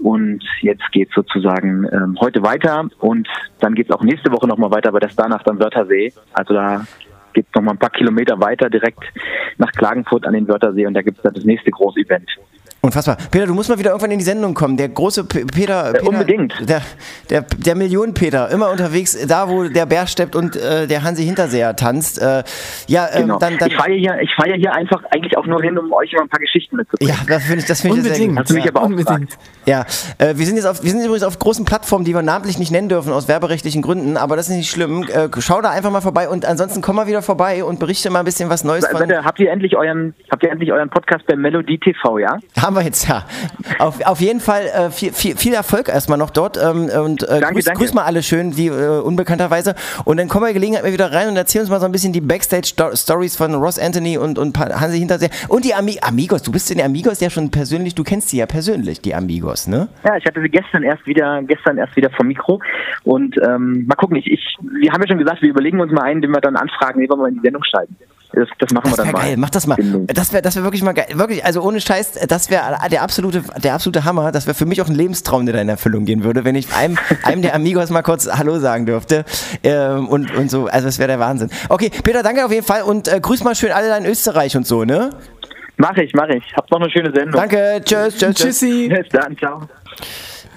Und jetzt geht's sozusagen ähm, heute weiter und dann geht's auch nächste Woche nochmal weiter bei der Starnacht am Wörthersee. Also da geht's noch mal ein paar Kilometer weiter direkt nach Klagenfurt an den Wörthersee und da gibt's dann das nächste große Event. Unfassbar. Peter, du musst mal wieder irgendwann in die Sendung kommen. Der große P Peter, Peter unbedingt. Der, der, der Millionen-Peter, immer unterwegs, da wo der Bär steppt und äh, der Hansi Hinterseher tanzt. Äh, ja, ähm, Genau. dann, dann ich fahre hier, ich fahre ja hier einfach eigentlich auch nur hin, um euch immer ein paar Geschichten mitzubringen. ja, das finde ich, das finde ich sehr Unbedingt. gut. Hast du mich ja. aber auch Unbedingt. gefragt. Ja, äh, wir sind jetzt auf, wir sind übrigens auf großen Plattformen, die wir namentlich nicht nennen dürfen aus werberechtlichen Gründen, aber das ist nicht schlimm. Äh, schau da einfach mal vorbei und ansonsten komm mal wieder vorbei und berichte mal ein bisschen was Neues von. Warte, habt ihr endlich euren, habt ihr endlich euren Podcast bei Melodie TV, ja? Haben wir jetzt ja. Auf, auf jeden Fall äh, viel, viel, viel Erfolg erstmal noch dort ähm, und äh, Danke, grüß, danke. grüß mal alle schön, wie äh, unbekannterweise. Und dann kommen wir Gelegenheit mal wieder rein und erzählen uns mal so ein bisschen die Backstage-Stories von Ross Anthony und, und Hansi Hinterseher. Und die Ami Amigos. Du bist in den Amigos ja schon persönlich, du kennst sie ja persönlich, die Amigos, ne? Ja, ich hatte sie gestern erst wieder, gestern erst wieder vom Mikro und ähm, mal gucken. Ich, ich, wir haben ja schon gesagt, wir überlegen uns mal einen, den wir dann anfragen, den wir mal in die Sendung schreiben. Das, das machen Das wir wäre dann mal. geil, mach das mal. Das wäre das wär wirklich mal geil. Wirklich, also ohne Scheiß, das wäre der absolute, der absolute Hammer. Das wäre für mich auch ein Lebenstraum, der da in Erfüllung gehen würde, wenn ich einem, einem der Amigos mal kurz Hallo sagen dürfte. Ähm, und, und so, also das wäre der Wahnsinn. Okay, Peter, danke auf jeden Fall und äh, grüß mal schön alle da in Österreich und so, ne? Mach ich, mach ich. Habt noch eine schöne Sendung. Danke, tschüss, tschüss, tschüss. Tschüssi. Bis dann, ciao.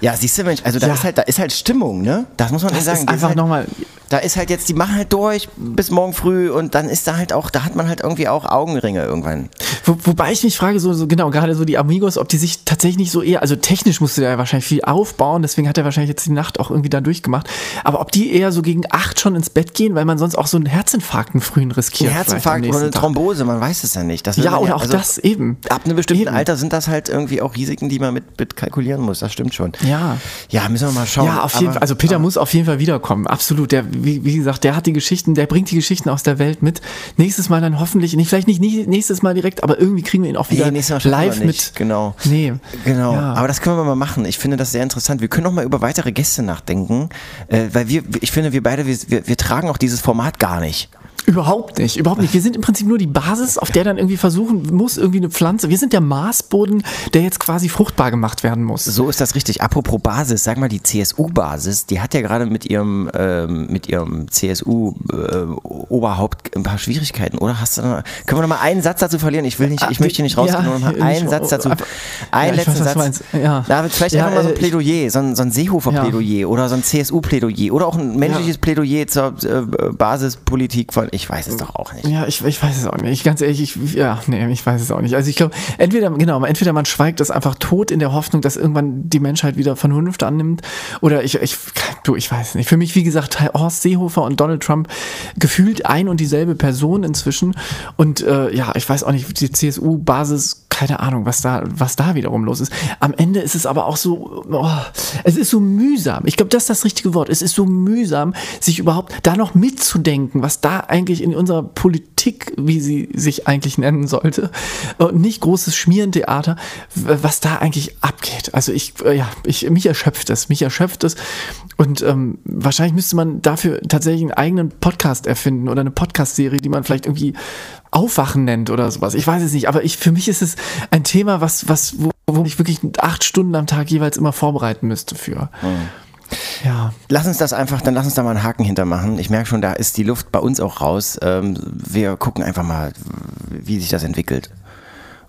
Ja, siehst du, Mensch, also da Ja. ist halt, da ist halt Stimmung, ne? Das muss man Das sagen. ist einfach halt, nochmal. Da ist halt jetzt, die machen halt durch bis morgen früh und dann ist da halt auch, da hat man halt irgendwie auch Augenringe irgendwann. Wo, wobei ich mich frage, so, so genau, gerade so die Amigos, ob die sich tatsächlich nicht so eher, also technisch musste der ja wahrscheinlich viel aufbauen, deswegen hat er wahrscheinlich jetzt die Nacht auch irgendwie da durchgemacht. Aber ob die eher so gegen acht schon ins Bett gehen, weil man sonst auch so einen Herzinfarkt einen frühen riskiert. Ein Herzinfarkt oder eine Tag. Thrombose, man weiß es ja nicht. Das Ja, oder auch also das eben. Ab einem bestimmten Eben. Alter sind das halt irgendwie auch Risiken, die man mit, mit kalkulieren muss. Das stimmt schon. Ja. Ja, müssen wir mal schauen. Ja, auf jeden Aber- Fall. Also Peter aber- muss auf jeden Fall wiederkommen. Absolut. Der, wie, wie gesagt, der hat die Geschichten, der bringt die Geschichten aus der Welt mit. Nächstes Mal dann hoffentlich, nicht, vielleicht nicht nächstes Mal direkt, aber irgendwie kriegen wir ihn auch wieder Nee, Mal live mit. Genau. Nee. Genau, Ja. aber das können wir mal machen. Ich finde das sehr interessant. Wir können auch mal über weitere Gäste nachdenken, äh, weil wir, ich finde, wir beide, wir, wir, wir tragen auch dieses Format gar nicht. Überhaupt nicht, überhaupt nicht. Wir sind im Prinzip nur die Basis, auf der dann irgendwie versuchen muss, irgendwie eine Pflanze. Wir sind der Maßboden, der jetzt quasi fruchtbar gemacht werden muss. So ist das richtig. Apropos Basis, sag mal, die CSU-Basis, die hat ja gerade mit ihrem, ähm, mit ihrem CSU-Oberhaupt ein paar Schwierigkeiten, oder? Hast du noch, können wir noch mal einen Satz dazu verlieren? Ich will nicht, ich möchte hier nicht rausgehen, Ja, nicht- einen Satz dazu. Einen Ja, letzten weiß, Satz. Ja. David, vielleicht Ja, einfach mal so ein äh, Plädoyer, so ein, so ein Seehofer-Plädoyer oder so ein CSU-Plädoyer oder auch ein menschliches Plädoyer zur äh, Basispolitik von, ich weiß es doch auch nicht. Ja, ich, ich weiß es auch nicht. Ich, ganz ehrlich, ich, ja, nee, ich weiß es auch nicht. Also ich glaube, entweder, genau, entweder man schweigt das einfach tot in der Hoffnung, dass irgendwann die Menschheit wieder Vernunft annimmt, oder ich, ich, du, ich weiß nicht. Für mich, wie gesagt, Horst Seehofer und Donald Trump gefühlt ein und dieselbe Person inzwischen. Und äh, ja, ich weiß auch nicht, die CSU-Basis keine Ahnung, was da, was da wiederum los ist. Am Ende ist es aber auch so, oh, es ist so mühsam. Ich glaube, das ist das richtige Wort. Es ist so mühsam, sich überhaupt da noch mitzudenken, was da eigentlich in unserer Politik, wie sie sich eigentlich nennen sollte, und nicht großes Schmierentheater, was da eigentlich abgeht. Also ich, äh, ja, ich, mich erschöpft es, mich erschöpft es. Und ähm, wahrscheinlich müsste man dafür tatsächlich einen eigenen Podcast erfinden oder eine Podcast-Serie, die man vielleicht irgendwie Aufwachen nennt oder sowas. Ich weiß es nicht, aber ich, für mich ist es ein Thema, was, was, wo, wo ich wirklich acht Stunden am Tag jeweils immer vorbereiten müsste für. Ja. Lass uns das einfach, dann lass uns da mal einen Haken hintermachen. Ich merke schon, da ist die Luft bei uns auch raus. Ähm, wir gucken einfach mal, wie sich das entwickelt.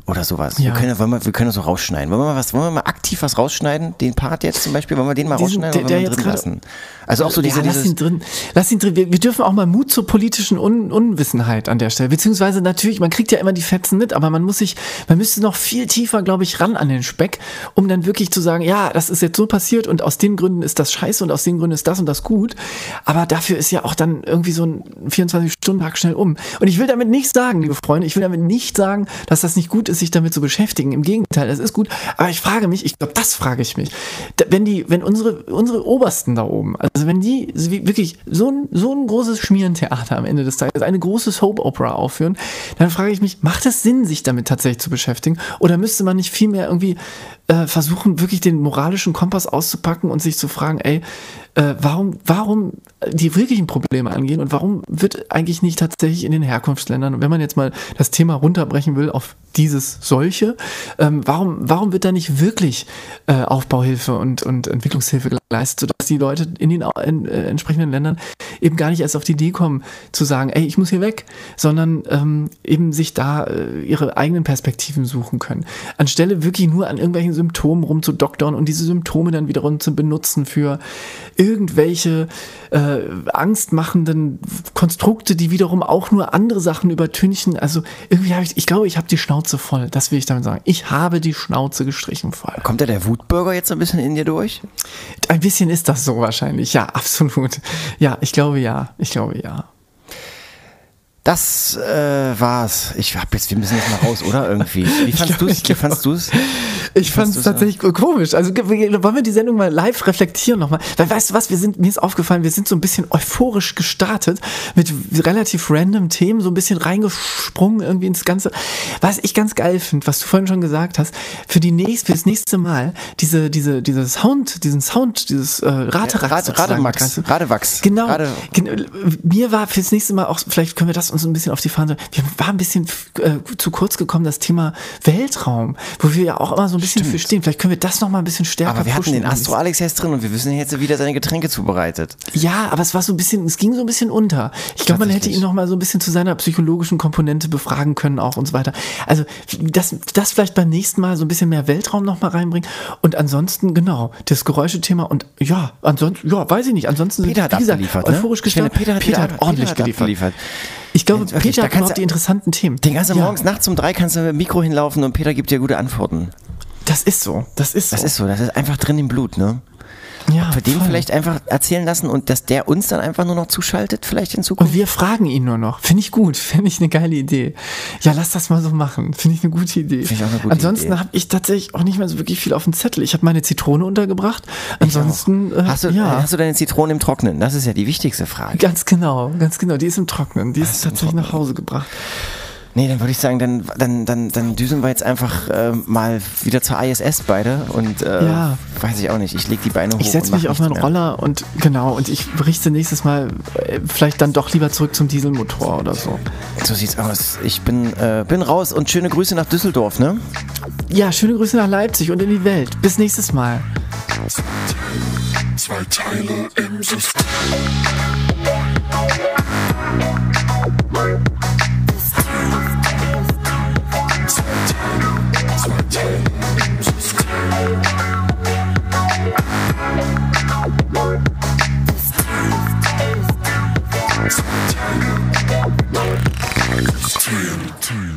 Oder sowas. Wir Ja. können, wollen wir, wir können das so rausschneiden. Wollen wir, mal was, wollen wir mal aktiv was rausschneiden? Den Part jetzt zum Beispiel, wollen wir den mal Diesen- rausschneiden der- oder wir drin lassen? Also auch so diese, ja, lass ihn drin. Lass ihn drin. Wir, wir dürfen auch mal Mut zur politischen Un Unwissenheit an der Stelle. Beziehungsweise natürlich, man kriegt ja immer die Fetzen mit, aber man muss sich, man müsste noch viel tiefer, glaube ich, ran an den Speck, um dann wirklich zu sagen, ja, das ist jetzt so passiert und aus den Gründen ist das scheiße und aus den Gründen ist das und das gut. Aber dafür ist ja auch dann irgendwie so ein 24-Stunden-Tag schnell um. Und ich will damit nicht sagen, liebe Freunde, ich will damit nicht sagen, dass das nicht gut ist, sich damit zu beschäftigen. Im Gegenteil, das ist gut. Aber ich frage mich, ich glaube, das frage ich mich. Wenn die, wenn unsere, unsere Obersten da oben, also wenn die wirklich so ein, so ein großes Schmierentheater am Ende des Tages, eine große Soap Opera aufführen, dann frage ich mich, macht es Sinn, sich damit tatsächlich zu beschäftigen? Oder müsste man nicht vielmehr irgendwie äh, versuchen, wirklich den moralischen Kompass auszupacken und sich zu fragen, ey, äh, warum, warum die wirklichen Probleme angehen und warum wird eigentlich nicht tatsächlich in den Herkunftsländern, wenn man jetzt mal das Thema runterbrechen will auf dieses solche. Ähm, warum, warum wird da nicht wirklich äh, Aufbauhilfe und, und Entwicklungshilfe geleistet, sodass die Leute in den in, äh, entsprechenden Ländern eben gar nicht erst auf die Idee kommen, zu sagen, ey, ich muss hier weg, sondern ähm, eben sich da äh, ihre eigenen Perspektiven suchen können. Anstelle wirklich nur an irgendwelchen Symptomen rumzudoktern und diese Symptome dann wiederum zu benutzen für irgendwelche äh, angstmachenden Konstrukte, die wiederum auch nur andere Sachen übertünchen. Also irgendwie habe ich, ich glaube, ich habe die Schnauze voll. Das will ich damit sagen. Ich habe die Schnauze gestrichen voll. Kommt da der Wutbürger jetzt ein bisschen in dir durch? Ein bisschen ist das so wahrscheinlich. Ja, absolut. Ja, ich glaube ja. Ich glaube ja. Das äh, war's. Ich hab jetzt, wir müssen jetzt mal raus, oder? Irgendwie. Wie fandst du es? Wie fandst du's? Ich fand es tatsächlich komisch. Also wollen wir die Sendung mal live reflektieren nochmal? Weil weißt du was, wir sind, mir ist aufgefallen, wir sind so ein bisschen euphorisch gestartet mit relativ random Themen, so ein bisschen reingesprungen irgendwie ins Ganze. Was ich ganz geil finde, was du vorhin schon gesagt hast, für die nächste, für das nächste Mal diese, diese, diese Sound, diesen Sound, dieses äh, Raterach. Rade, Rademax. Radewachs. Genau. Rade mir war fürs nächste Mal auch, vielleicht können wir das uns ein bisschen auf die Fahne, wir waren ein bisschen äh, zu kurz gekommen, das Thema Weltraum, wo wir ja auch immer so ein bisschen für stehen. Vielleicht können wir das noch mal ein bisschen stärker Aber wir hatten pushen den irgendwie. Astro Alex jetzt drin und wir wissen jetzt, wie der seine Getränke zubereitet. Ja, aber es war so ein bisschen, es ging so ein bisschen unter. Ich glaube, man hätte ihn noch mal so ein bisschen zu seiner psychologischen Komponente befragen können auch und so weiter. Also das, das vielleicht beim nächsten Mal so ein bisschen mehr Weltraum noch mal reinbringen und ansonsten genau das Geräuschethema und ja, ansonsten ja, weiß ich nicht. Ansonsten Peter hat wie gesagt, ne? euphorisch gestartet. Peter hat- Peter hat- ordentlich Peter hat geliefert. Ich glaube, wirklich, Peter da hat kannst überhaupt du- die interessanten Themen. Den du Ja, morgens, nachts um drei kannst du mit dem Mikro hinlaufen und Peter gibt dir gute Antworten. Das ist so. Das ist so. Das ist so, das ist einfach drin im Blut, ne? Ja, Für den vielleicht einfach erzählen lassen und dass der uns dann einfach nur noch zuschaltet, vielleicht in Zukunft. Und wir fragen ihn nur noch. Finde ich gut. Finde ich eine geile Idee. Ja, lass das mal so machen. Finde ich eine gute Idee. Finde ich auch eine gute Ansonsten habe ich tatsächlich auch nicht mehr so wirklich viel auf dem Zettel. Ich habe meine Zitrone untergebracht. Ansonsten, äh, hast, du, ja. hast du deine Zitronen im Trocknen? Das ist ja die wichtigste Frage. Ganz genau, ganz genau. Die ist im Trocknen. Die ist im tatsächlich nach Hause gebracht. Nee, dann würde ich sagen, dann, dann, dann, dann düsen wir jetzt einfach äh, mal wieder zur ISS beide und äh, ja. weiß ich auch nicht. Ich lege die Beine hoch. Ich setze mich auf meinen mehr. Roller und genau, und ich berichte nächstes Mal äh, vielleicht dann doch lieber zurück zum Dieselmotor oder so. So sieht's aus. Ich bin, äh, bin raus und schöne Grüße nach Düsseldorf, ne? Ja, schöne Grüße nach Leipzig und in die Welt. Bis nächstes Mal. Zwei Teile im System. TNT.